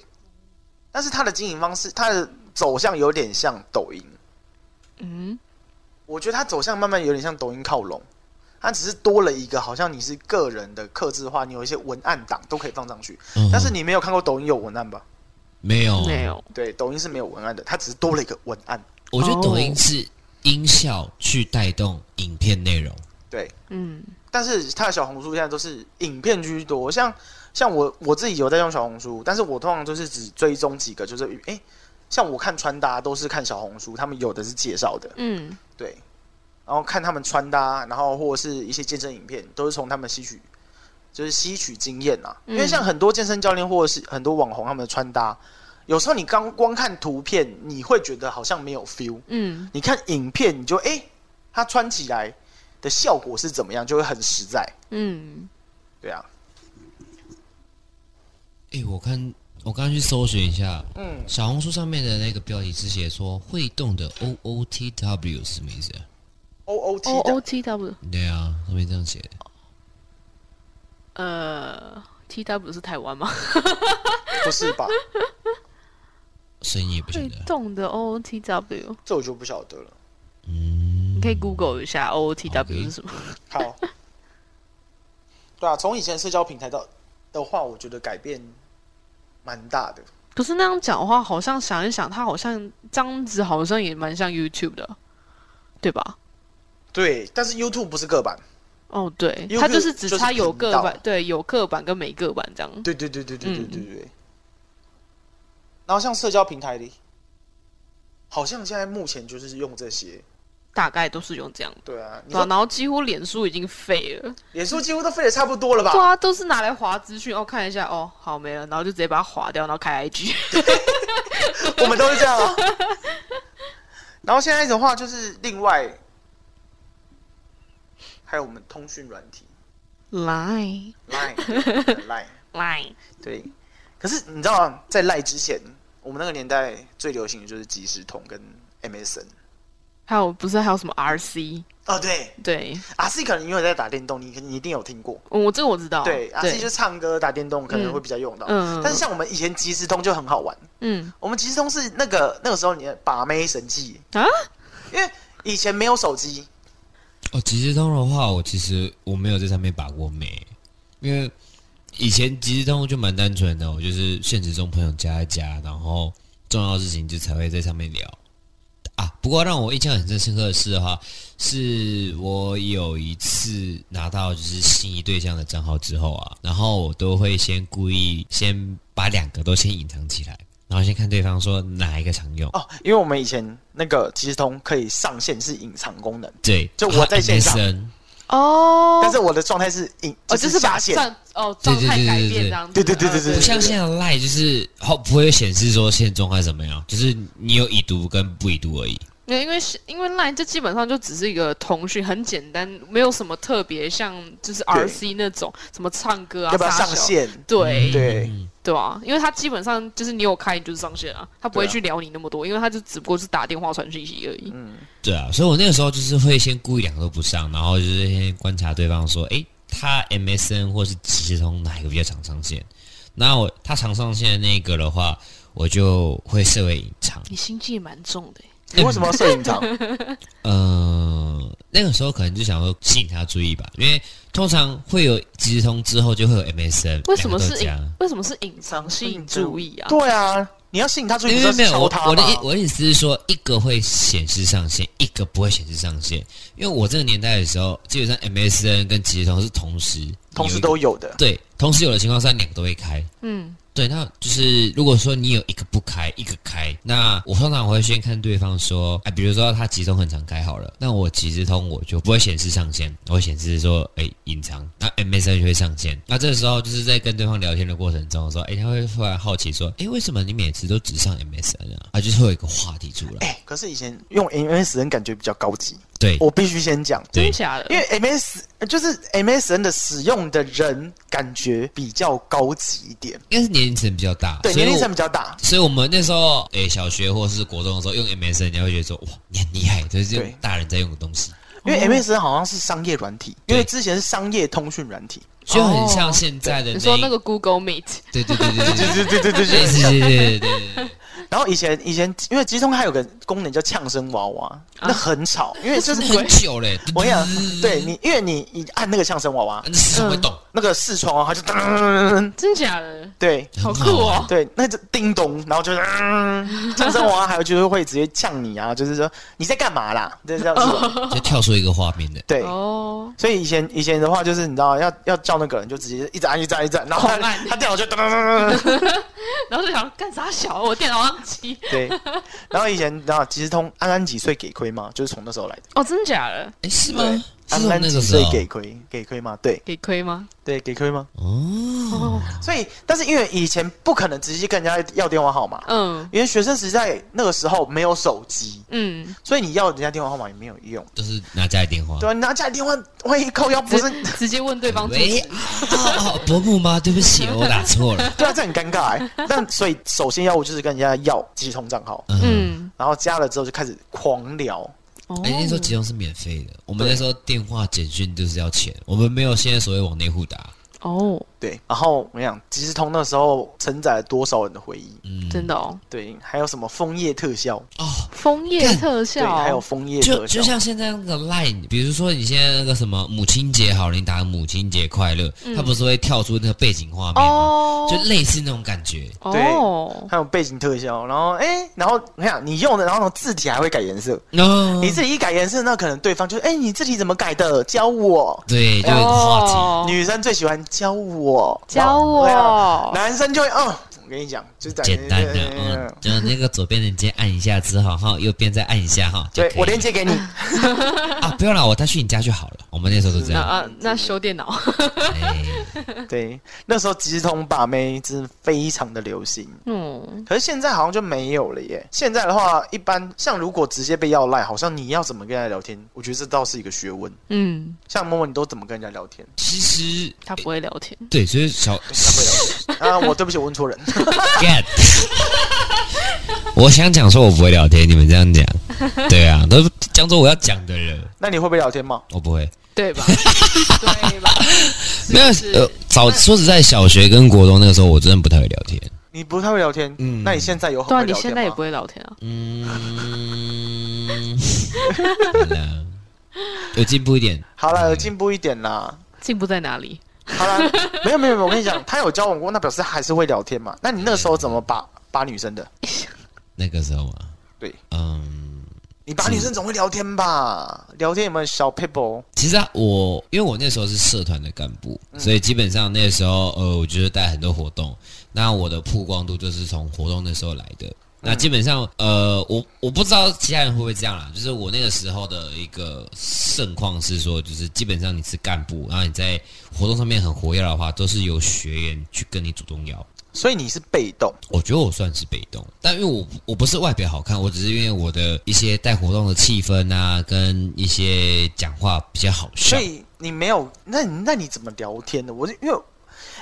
但是它的经营方式，它的走向有点像抖音。嗯，我觉得它走向慢慢有点像抖音靠拢，它只是多了一个，好像你是个人的客制化，你有一些文案档都可以放上去。嗯、但是你没有看过抖音有文案吧？没有，没有。对，抖音是没有文案的，它只是多了一个文案。我觉得抖音是音效去带动影片内容。对，嗯，但是它的小红书现在都是影片居多，像。像我我自己有在用小红书，但是我通常就是只追踪几个，就是诶、欸，像我看穿搭都是看小红书，他们有的是介绍的，嗯，对，然后看他们穿搭，然后或者是一些健身影片，都是从他们吸取，就是吸取经验啊。因为像很多健身教练或者是很多网红他们的穿搭，有时候你刚光看图片，你会觉得好像没有 feel，嗯，你看影片你就诶、欸，他穿起来的效果是怎么样，就会很实在，嗯，对啊。哎、欸，我看我刚刚去搜寻一下，嗯，小红书上面的那个标题是写说会动的 O O T W 是什么意思？O O T O O T W 对啊，上面这样写的。呃，T W 是台湾吗？不是吧？声音也不晓得。会动的 O O T W，这我就不晓得了。嗯，你可以 Google 一下 O O T W 是什么。好。对啊，从以前社交平台到的话，我觉得改变。蛮大的，可是那样讲的话，好像想一想，它好像这样子，好像也蛮像 YouTube 的，对吧？对，但是 YouTube 不是个版。哦，对，它就是只差有个版，对，有个版跟没个版这样。对对对对对对对对。嗯、然后像社交平台里，好像现在目前就是用这些。大概都是用这样，对啊，对啊，然后几乎脸书已经废了，脸书几乎都废的差不多了吧？对啊，都是拿来划资讯，哦，看一下，哦，好没了，然后就直接把它划掉，然后开 IG。我们都是这样啊。然后现在的话，就是另外还有我们通讯软体，Line，Line，Line，Line，对。可是你知道，在 Line 之前，我们那个年代最流行的就是即时通跟 MSN。还有不是还有什么 RC 哦？对对，RC 可能因为在打电动，你你一定有听过。我这个我知道。对，RC 就是唱歌、打电动可能会比较用到。嗯。但是像我们以前即时通就很好玩。嗯。我们即时通是那个那个时候你的把妹神器啊，因为以前没有手机。哦，即时通的话，我其实我没有在上面把过妹，因为以前即时通就蛮单纯的，我就是现实中朋友加一加，然后重要的事情就才会在上面聊。啊，不过让我印象很深刻的是的话，是我有一次拿到就是心仪对象的账号之后啊，然后我都会先故意先把两个都先隐藏起来，然后先看对方说哪一个常用哦，因为我们以前那个即时通可以上线是隐藏功能，对，就我在线上。哦，但是我的状态是隐，哦，就是把状哦状态改变这样子，对对对对对，不像现在的赖，就是后不会显示说现在状态怎么样，就是你有已读跟不已读而已。对，因为是因为赖这基本上就只是一个通讯，很简单，没有什么特别，像就是 RC 那种什么唱歌啊，要不要上线？对。对，对啊，因为他基本上就是你有开，你就是上线啊，他不会去聊你那么多，啊、因为他就只不过是打电话传讯息而已。嗯，对啊，所以我那个时候就是会先故意两个都不上，然后就是先观察对方说，诶，他 MSN 或是即时通哪一个比较常上线？那我他常上线的那个的话，我就会设为隐藏。你心机也蛮重的，你为什么要设隐藏？呃，那个时候可能就想说吸引他注意吧，因为。通常会有即时通之后就会有 MSN，为什么是隐？为什么是隐藏吸引注意啊？对啊，你要吸引他注意，因为没有我我的意我的意思是说，一个会显示上线，一个不会显示上线。因为我这个年代的时候，基本上 MSN 跟即时通是同时同时都有的，对，同时有的情况下两个都会开，嗯。对，那就是如果说你有一个不开，一个开，那我通常会先看对方说，哎，比如说他集中很常开好了，那我即时通我就不会显示上线，我会显示说，哎，隐藏，那 MSN 就会上线。那这时候就是在跟对方聊天的过程中说，哎，他会突然好奇说，哎，为什么你每次都只上 MSN 啊？啊，就是会有一个话题出来。哎，可是以前用 MSN 感觉比较高级。对，我必须先讲，真假的，因为 M S 就是 M S N 的使用的人感觉比较高级一点，应该是年龄层比较大，对，年龄层比较大，所以我们那时候，诶，小学或者是国中的时候用 M S N，你还会觉得说，哇，你很厉害，这是大人在用的东西。因为 M S N 好像是商业软体，因为之前是商业通讯软体，就很像现在的，你说那个 Google Meet，对对对对对对对对对对对对对对。然后以前以前因为即时通还有个功能叫呛声娃娃，那很吵，因为就是很久嘞。我跟你讲，对你，因为你你按那个呛声娃娃，视窗会动，那个视窗啊，它就噔，真假的？对，好酷哦。对，那就叮咚，然后就呛声娃娃，还有就是会直接呛你啊，就是说你在干嘛啦？就这样子，就跳出一个画面的。对哦，所以以前以前的话，就是你知道要要叫那个人，就直接一直按一直按一直按，然后他他电脑就噔噔噔噔，然后就想干啥小？我电脑上。对，然后以前然后其实通安安几岁给亏吗？就是从那时候来的哦，真的假的？哎，是吗？安安几岁给亏？给亏吗？对，给亏吗？对，给亏吗？哦，所以，但是因为以前不可能直接跟人家要电话号码，嗯，因为学生时代那个时候没有手机，嗯，所以你要人家电话号码也没有用，就是拿家里电话，对啊，拿家里电话，万一扣腰不是直接问对方，喂，伯母吗？对不起，我打错了，对啊，这很尴尬哎。但所以首先要务就是跟人家要即时通账号，嗯，然后加了之后就开始狂聊。哎，那时候集中是免费的，我们那时候电话简讯就是要钱，我们没有现在所谓网内互打。哦，对，然后我跟你讲，即时通那时候承载了多少人的回忆？嗯，真的哦。对，还有什么枫叶特效哦，枫叶特效，对，还有枫叶特效，就就像现在那个 Line，比如说你现在那个什么母亲节好了，你打个母亲节快乐，它不是会跳出那个背景画面吗？哦，就类似那种感觉。对，还有背景特效，然后哎，然后你想你用的，然后字体还会改颜色。哦，你自己一改颜色，那可能对方就哎，你字体怎么改的？教我。对，就话题。女生最喜欢。教我，教我，男生就会，嗯，我跟你讲，就是简单的，嗯，就那个左边的键按一下之后，哈，右边再按一下，哈，对，我连接给你，啊，不用了，我带去你家就好了。我们那时候都这样，啊，那修电脑，对，那时候直通把妹真的非常的流行，嗯，可是现在好像就没有了耶。现在的话，一般像如果直接被要赖，好像你要怎么跟人家聊天，我觉得这倒是一个学问，嗯，像默默你都怎么跟人家聊天？其实他不会聊天，对，所以小他不会聊天。啊，我对不起，我问错人。我想讲说，我不会聊天，你们这样讲，对啊，都讲做我要讲的人。那你会不会聊天吗？我不会。对吧？对吧？没有呃，早说实在，小学跟国中那个时候，我真的不太会聊天。你不太会聊天，嗯，那你现在有很？对啊，你现在也不会聊天啊？嗯，有进步一点。好了，有进步一点啦。进步在哪里？好了，没有没有没有，我跟你讲，他有交往过，那表示还是会聊天嘛。那你那个时候怎么把把女生的？那个时候啊，对，嗯。你把女生总会聊天吧？聊天有没有小 people？？其实啊，我因为我那时候是社团的干部，所以基本上那时候呃，我就是带很多活动，那我的曝光度就是从活动那时候来的。那基本上呃，我我不知道其他人会不会这样啦，就是我那个时候的一个盛况是说，就是基本上你是干部，然后你在活动上面很活跃的话，都是由学员去跟你主动要。所以你是被动，我觉得我算是被动，但因为我我不是外表好看，我只是因为我的一些带活动的气氛啊，跟一些讲话比较好笑。所以你没有，那你那你怎么聊天呢？我就因为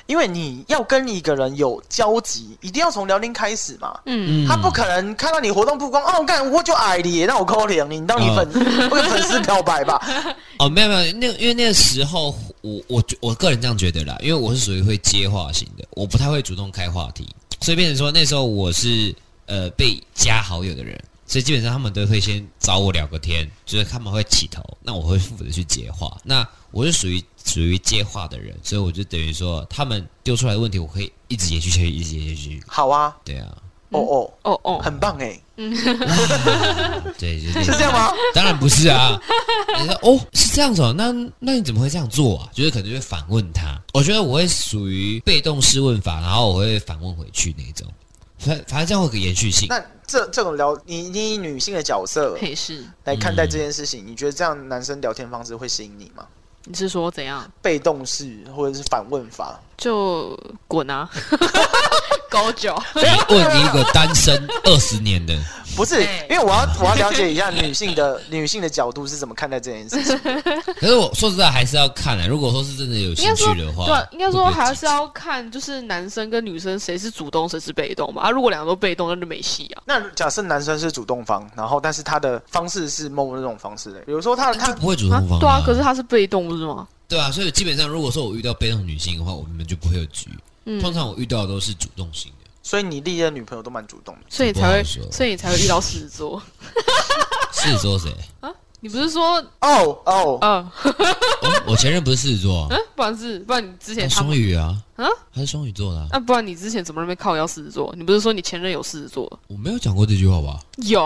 因为你要跟一个人有交集，一定要从聊天开始嘛。嗯，他不可能看到你活动曝光，哦，干我就爱你，那我扣脸，你当你粉，不跟粉丝表白吧？哦，没有没有，那因为那个时候，我我我个人这样觉得啦，因为我是属于会接话型的，我不太会主动开话题，所以变成说那时候我是呃被加好友的人。所以基本上他们都会先找我聊个天，就是他们会起头，那我会负责去接话。那我是属于属于接话的人，所以我就等于说他们丢出来的问题，我可以一直延续下去，一直延续下去。好啊，对啊，哦哦哦哦，很棒哎，嗯，对，就是这样吗？当然不是啊。你说哦，是这样子哦，那那你怎么会这样做啊？就是可能就会反问他。我觉得我会属于被动式问法，然后我会反问回去那种。反反正这样会有个延续性。那这这种聊，你你以女性的角色来看待这件事情，嗯、你觉得这样男生聊天方式会吸引你吗？你是说怎样？被动式或者是反问法？就滚啊！高脚，你问一个单身二十年的，不是？因为我要我要了解一下女性的 女性的角度是怎么看待这件事情。可是我说实在还是要看啊。如果说是真的有兴趣的话，对，应该说还是要看，就是男生跟女生谁是主动，谁是被动嘛。啊，如果两个都被动，那就没戏啊。那假设男生是主动方，然后但是他的方式是某那种方式的，比如说他他不会主动方，对啊，可是他是被动，不是吗？对啊，所以基本上如果说我遇到被动女性的话，我们就不会有局。嗯，通常我遇到的都是主动型的，所以你历任女朋友都蛮主动的，所以才会，所以你才会遇到狮子座。狮子座谁啊？你不是说哦哦嗯，我前任不是狮子座，嗯，不然是不然你之前双鱼啊啊，他是双鱼座的，那不然你之前怎么那边靠腰狮子座？你不是说你前任有狮子座？我没有讲过这句话吧？有，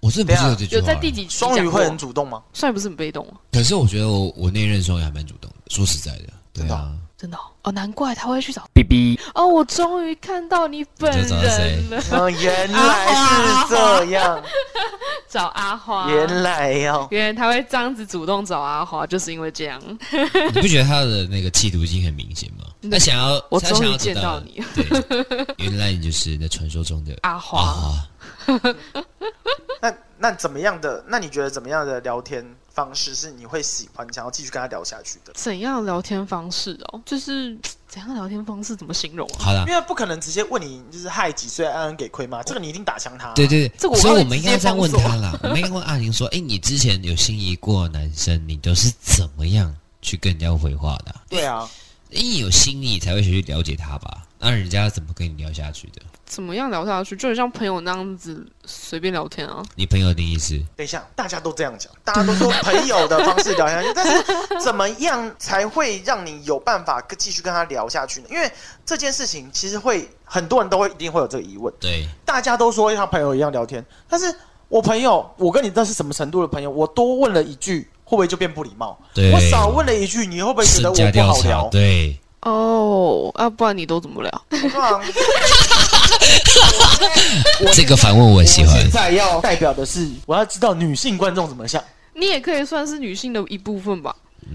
我是不是有这句话？有在第几双鱼会很主动吗？双鱼不是很被动吗？可是我觉得我我那任双鱼还蛮主动的，说实在的，对啊。真的哦，哦，难怪他会去找 BB 哦，我终于看到你本人了。哦，原来是这样，找阿花。原来哦，原来他会这样子主动找阿花，就是因为这样。你不觉得他的那个企图心很明显吗？他想要，我终于见到你。对，原来你就是那传说中的阿花。那那怎么样的？那你觉得怎么样的聊天方式是你会喜欢，想要继续跟他聊下去的？怎样聊天方式哦？就是 怎样聊天方式？怎么形容啊？好的，因为不可能直接问你，就是害几岁，安安给亏吗？这个你一定打枪他。对对对，所以我们应该这样问他啦。我们应该问阿玲说：“哎，你之前有心仪过男生，你都是怎么样去跟人家回话的？”对啊，因为有心意才会去了解他吧？那人家怎么跟你聊下去的？怎么样聊下去？就很像朋友那样子随便聊天啊。你朋友的意思？等一下，大家都这样讲，大家都说朋友的方式聊下去，但是 怎么样才会让你有办法跟继续跟他聊下去呢？因为这件事情其实会很多人都会一定会有这个疑问。对，大家都说像朋友一样聊天，但是我朋友，我跟你这是什么程度的朋友？我多问了一句，会不会就变不礼貌？对，我少问了一句，你会不会觉得我不好聊？对。哦，啊，不然你都怎么聊？这个反问我喜欢。现在要代表的是，我要知道女性观众怎么想。你也可以算是女性的一部分吧。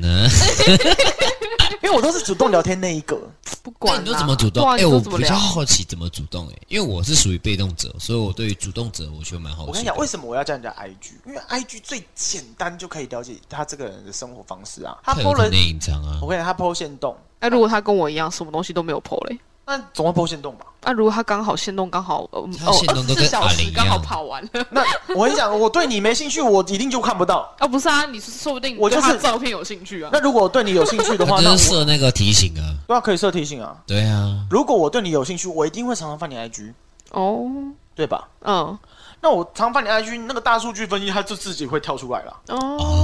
因为我都是主动聊天那一个，不管你都怎么主动。哎，我比较好奇怎么主动哎，因为我是属于被动者，所以我对于主动者我觉得蛮好奇。我跟你讲，为什么我要叫人家 IG？因为 IG 最简单就可以了解他这个人的生活方式啊。他 PO 了隐藏啊，我跟你讲，他 PO 限动。那如果他跟我一样，什么东西都没有 PO 嘞？那总会 PO 限动吧？那如果他刚好线动刚好呃哦二十四小时刚好跑完了，那我跟你讲，我对你没兴趣，我一定就看不到。啊，不是啊，你说不定我就是照片有兴趣啊。那如果我对你有兴趣的话，那设那个提醒啊，对啊，可以设提醒啊。对啊，如果我对你有兴趣，我一定会常常翻你 IG 哦，对吧？嗯，那我常翻你 IG，那个大数据分析，它就自己会跳出来了哦。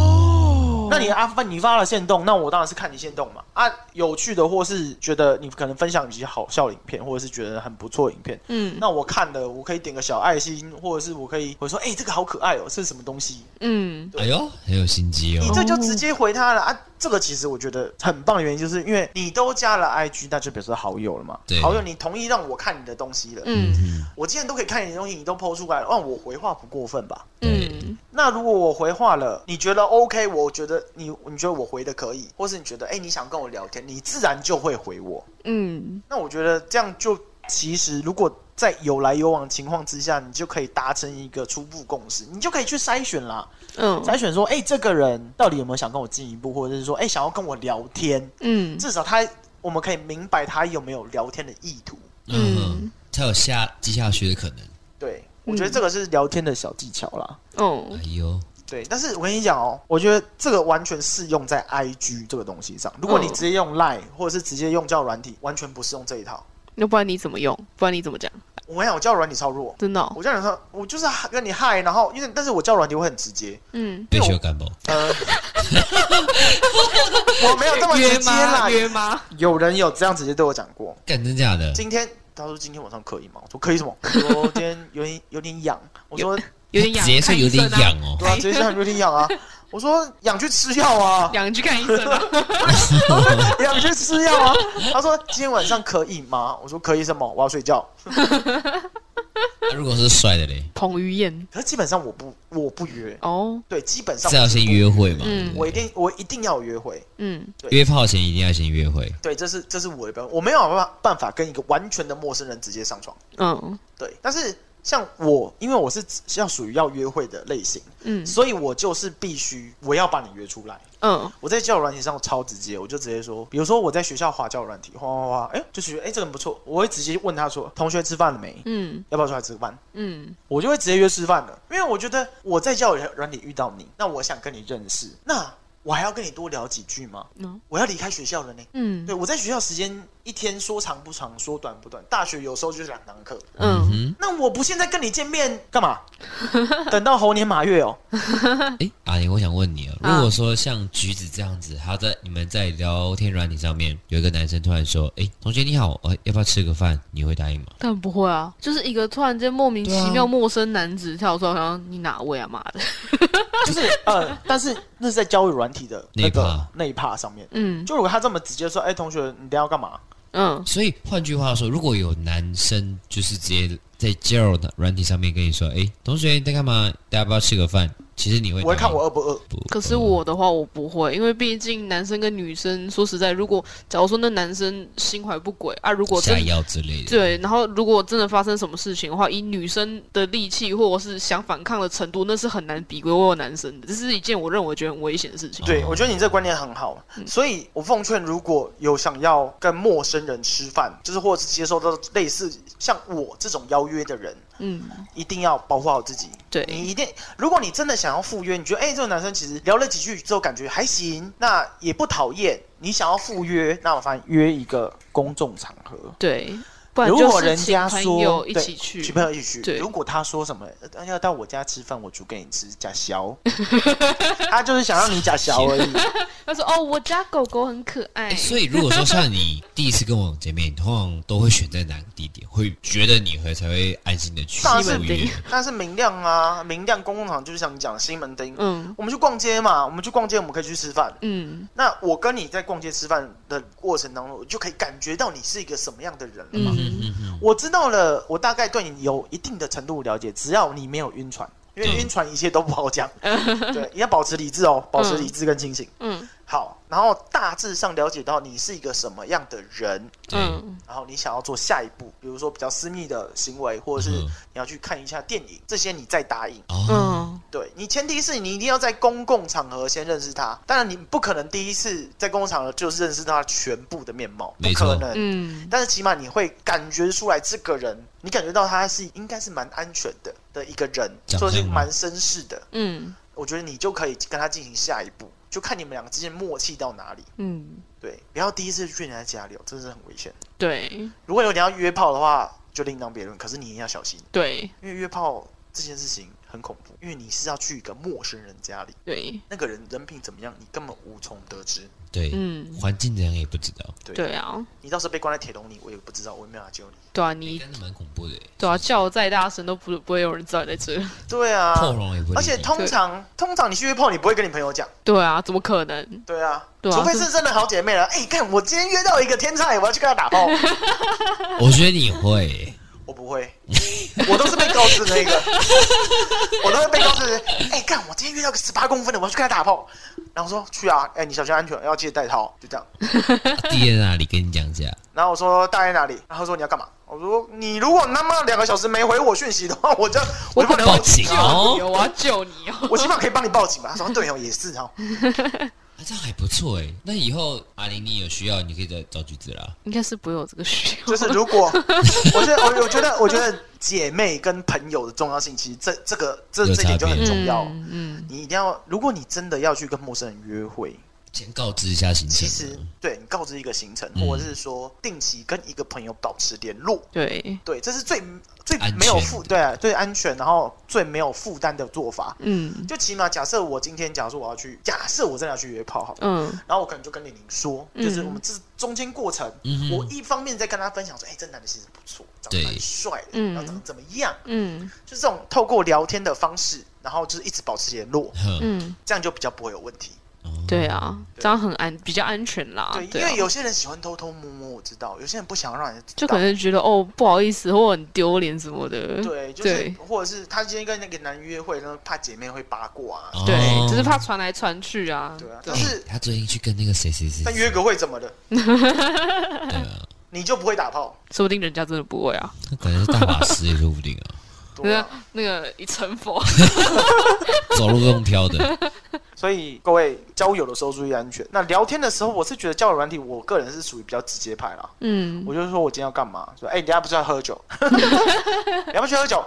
那你阿发你发了线动，那我当然是看你线动嘛。啊，有趣的或是觉得你可能分享一些好笑的影片，或者是觉得很不错影片，嗯，那我看的我可以点个小爱心，或者是我可以我说，哎、欸，这个好可爱哦，是什么东西？嗯，哎呦，很有心机哦。你这就直接回他了啊。这个其实我觉得很棒的原因，就是因为你都加了 IG，那就表示好友了嘛。对，好友，你同意让我看你的东西了。嗯，我既然都可以看你的东西，你都 PO 出来了，那我回话不过分吧？嗯，那如果我回话了，你觉得 OK？我觉得你你觉得我回的可以，或是你觉得哎，你想跟我聊天，你自然就会回我。嗯，那我觉得这样就其实如果。在有来有往情况之下，你就可以达成一个初步共识，你就可以去筛选啦。嗯，筛选说，哎、欸，这个人到底有没有想跟我进一步，或者是说，哎、欸，想要跟我聊天？嗯，至少他我们可以明白他有没有聊天的意图，嗯，才有下接下去的可能。对，我觉得这个是聊天的小技巧啦。哦，哎呦，对，但是我跟你讲哦，我觉得这个完全适用在 IG 这个东西上。如果你直接用 Line 或者是直接用交友软体，完全不适用这一套。那不然你怎么用？不然你怎么讲？我跟你讲，我交友软体超弱，真的、哦。我交友软体，我就是跟你嗨，然后因为但是我交友软体会很直接，嗯，被修干部。呃，我没有这么直接啦，约吗？有人有这样直接对我讲过，干真假的？今天他说今天晚上可以吗？我说可以什么？我说今天有点有点痒，我说有点痒，直接说有点痒哦，对啊，直接说有点痒啊。我说痒去吃药啊，痒去看医生啊，痒去吃药啊。他说今天晚上可以吗？我说可以什么？我要睡觉。如果是帅的嘞，彭于晏。可是基本上我不我不约哦，对，基本上是要先约会嘛。嗯，我一定我一定要有约会。嗯，对，约炮前一定要先约会。对，这是这是我的标准，我没有办法办法跟一个完全的陌生人直接上床。嗯，对，但是。像我，因为我是要属于要约会的类型，嗯，所以我就是必须我要把你约出来，嗯，我在交友软体上超直接，我就直接说，比如说我在学校滑交友软体，哗哗哗，哎，就觉得哎这个人不错，我会直接问他说，同学吃饭了没？嗯，要不要出来吃个饭？嗯，我就会直接约吃饭了，因为我觉得我在交友软体遇到你，那我想跟你认识，那。我还要跟你多聊几句吗？嗯，我要离开学校了呢。嗯，对，我在学校时间一天说长不长，说短不短。大学有时候就是两堂课。嗯，那我不现在跟你见面干嘛？等到猴年马月哦。哎，阿玲，我想问你哦，如果说像橘子这样子，他在你们在聊天软体上面有一个男生突然说：“哎，同学你好，呃，要不要吃个饭？”你会答应吗？当然不会啊，就是一个突然间莫名其妙陌生男子跳出来，好像你哪位啊？妈的！就是呃，但是那是在交友软体的那个那一趴上面，嗯，就如果他这么直接说，哎，同学，你等下要干嘛？嗯，所以换句话说，如果有男生就是直接在 Gerald 软体上面跟你说，哎，同学你在干嘛？大家要不要吃个饭？其实你会，我会看我饿不饿。可是我的话，我不会，因为毕竟男生跟女生，说实在，如果假如说那男生心怀不轨啊，如果下药之类的，对，然后如果真的发生什么事情的话，以女生的力气或者是想反抗的程度，那是很难比过男生的，这是一件我认为觉得很危险的事情。对，我觉得你这个观念很好，嗯、所以我奉劝，如果有想要跟陌生人吃饭，就是或者是接受到类似像我这种邀约的人。嗯，一定要保护好自己。对，你一定，如果你真的想要赴约，你觉得哎、欸，这个男生其实聊了几句之后感觉还行，那也不讨厌，你想要赴约，那我发现约一个公众场合。对。如果人家说一起去，请朋友一起去。如果他说什么要到我家吃饭，我煮给你吃，假小，他就是想让你假小而已。他说：“哦，我家狗狗很可爱。”所以如果说像你第一次跟我见面，你通常都会选在哪个地点？会觉得你会才会安心的去？西门町，那是明亮啊，明亮公共场就是像你讲西门町。嗯，我们去逛街嘛，我们去逛街，我们可以去吃饭。嗯，那我跟你在逛街吃饭的过程当中，我就可以感觉到你是一个什么样的人了嘛。嗯嗯，我知道了，我大概对你有一定的程度了解。只要你没有晕船，因为晕船一切都不好讲。对，你要保持理智哦，保持理智跟清醒。嗯，好。然后大致上了解到你是一个什么样的人，嗯，然后你想要做下一步，比如说比较私密的行为，或者是你要去看一下电影，这些你再答应。嗯，对，你前提是你一定要在公共场合先认识他，当然你不可能第一次在公共场合就是认识他全部的面貌，不可能。嗯，但是起码你会感觉出来这个人，你感觉到他是应该是蛮安全的的一个人，或者是蛮绅士的。嗯，我觉得你就可以跟他进行下一步。就看你们两个之间默契到哪里。嗯，对，不要第一次去人家家里哦，这是很危险。对，如果有你要约炮的话，就另当别论。可是你一定要小心。对，因为约炮这件事情很恐怖，因为你是要去一个陌生人家里。对，那个人人品怎么样，你根本无从得知。对，嗯，环境怎样也不知道。对，对啊，你到时候被关在铁笼里，我也不知道，我也没有办法救你。对啊，你真的蛮恐怖的。对啊，叫我再大声都不不会有人知道你在这。对啊，破笼也不。而且通常通常你去约炮，你不会跟你朋友讲。对啊，怎么可能？对啊，除非是真的好姐妹了。哎，看我今天约到一个天菜，我要去跟他打炮。我觉得你会。我不会，我都是被告知那个，我都是被告知。哎、欸，干！我今天遇到个十八公分的，我要去跟他打炮。然后说去啊，哎、欸，你小心安全，要记得带套，就这样。地在哪里？跟你讲一下。然后我说大在哪里？然后说你要干嘛？我说你如果他妈两个小时没回我讯息的话，我就我不能报警哦，我要救你哦，我起码可以帮你报警吧。他说对哦，也是哦。这样还不错哎。那以后阿玲你有需要，你可以再找橘子啦。应该是不会有这个需要。就是如果 我觉得，我我觉得，我觉得姐妹跟朋友的重要性，其实这这个这这点就很重要。嗯，嗯你一定要，如果你真的要去跟陌生人约会。先告知一下行程。其实，对你告知一个行程，或者是说定期跟一个朋友保持联络。对对，这是最最没有负对啊，最安全，然后最没有负担的做法。嗯，就起码假设我今天，假如说我要去，假设我真的要去约炮，好，嗯，然后我可能就跟玲玲说，就是我们这是中间过程，我一方面在跟他分享说，哎，这男的其实不错，长得蛮帅的，然后长得怎么样？嗯，就是这种透过聊天的方式，然后就是一直保持联络，嗯，这样就比较不会有问题。对啊，这样很安，比较安全啦。对，因为有些人喜欢偷偷摸摸，我知道；有些人不想让人知道，就可能觉得哦不好意思，或很丢脸什么的。对，就是或者是他今天跟那个男人约会，然后怕姐妹会八卦。对，只是怕传来传去啊。对啊，就是他最近去跟那个谁谁谁，但约个会怎么的？对啊，你就不会打炮？说不定人家真的不会啊。那可能是大法师也说不定啊。那个那个一成佛，走路都用飘的。所以各位交友的时候注意安全。那聊天的时候，我是觉得交友软体，我个人是属于比较直接派啦。嗯，我就是说我今天要干嘛？说哎，你等下不是要喝酒？你要不去喝酒？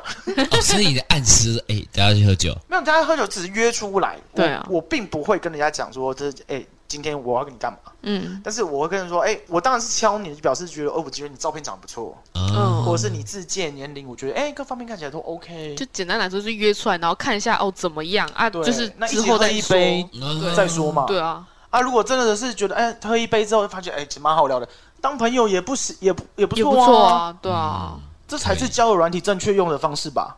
哦，所以你的暗示哎，等下去喝酒？没有，等下喝酒只是约出来。对啊，我并不会跟人家讲说这哎。今天我要跟你干嘛？嗯，但是我会跟人说，哎、欸，我当然是敲你，就表示觉得，哦，我觉得你照片长得不错，嗯，或者是你自荐年龄，我觉得，哎、欸，各方面看起来都 OK。就简单来说，是约出来，然后看一下，哦，怎么样？啊？对就是那之后再一杯再说嘛。对啊，啊，如果真的是觉得，哎、欸，喝一杯之后发觉，哎、欸，其实蛮好聊的，当朋友也不是，也不也不错啊，啊，对啊，嗯、这才是交友软体正确用的方式吧。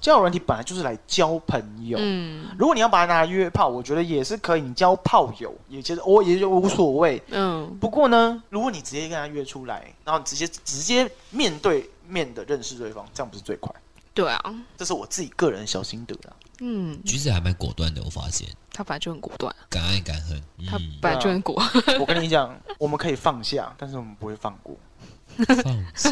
交友软体本来就是来交朋友，嗯，如果你要把它拿来约炮，我觉得也是可以。你交炮友也其实我也就无所谓，嗯。不过呢，如果你直接跟他约出来，然后直接直接面对面的认识对方，这样不是最快？对啊，这是我自己个人小心得啊。嗯，橘子还蛮果断的，我发现他本来就很果断，敢爱敢恨。他本来就很果。我跟你讲，我们可以放下，但是我们不会放过。放下，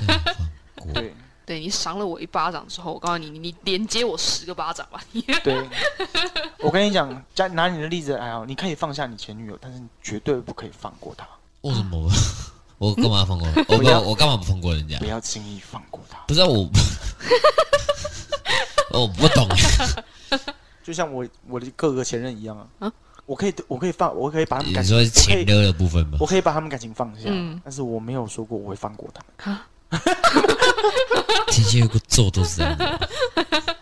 放过。对。对，你赏了我一巴掌之后，我告诉你，你你连接我十个巴掌吧。你对，我跟你讲，再拿你的例子来啊，你可以放下你前女友，但是你绝对不可以放过她。为什么？我干嘛放过？我不要，我干嘛不放过人家？不要轻易放过她。不是我，我不懂。就像我我的各个前任一样啊，啊我可以我可以放，我可以把他们感情，你说情勒的部分吗？我可以把他们感情放下，嗯、但是我没有说过我会放过他们。天蝎座都是这样的，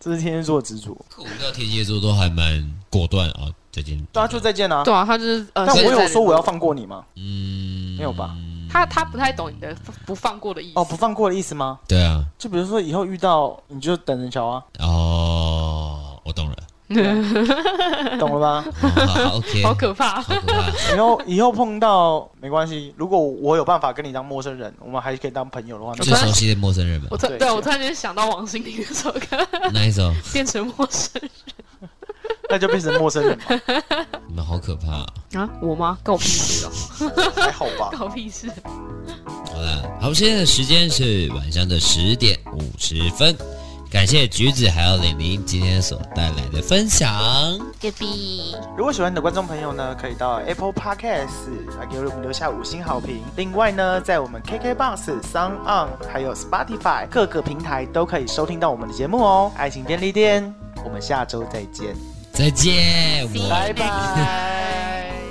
这是天蝎座的执着。我知道天蝎座都还蛮果断啊，再见。对啊，就再见啊。对啊，他就是。但我有说我要放过你吗？嗯，没有吧。他他不太懂你的不放过的意思。哦，不放过的意思吗？对啊。就比如说以后遇到你就等着瞧啊。哦，我懂了。懂了吧？好，OK，好可怕。以后以后碰到没关系，如果我有办法跟你当陌生人，我们还可以当朋友的话，最熟悉的陌生人吧。我突对我突然间想到王心凌那首歌，哪一首？变成陌生人，那就变成陌生人吧。你们好可怕啊！我吗？关我屁事哦。还好吧？关我屁事。好了，好，现在的时间是晚上的十点五十分。感谢橘子还有玲玲今天所带来的分享。隔壁，如果喜欢的观众朋友呢，可以到 Apple Podcast 来给我们留下五星好评。另外呢，在我们 KKBOX、SoundOn 还有 Spotify 各个平台都可以收听到我们的节目哦。爱情便利店，我们下周再见。再见，拜拜。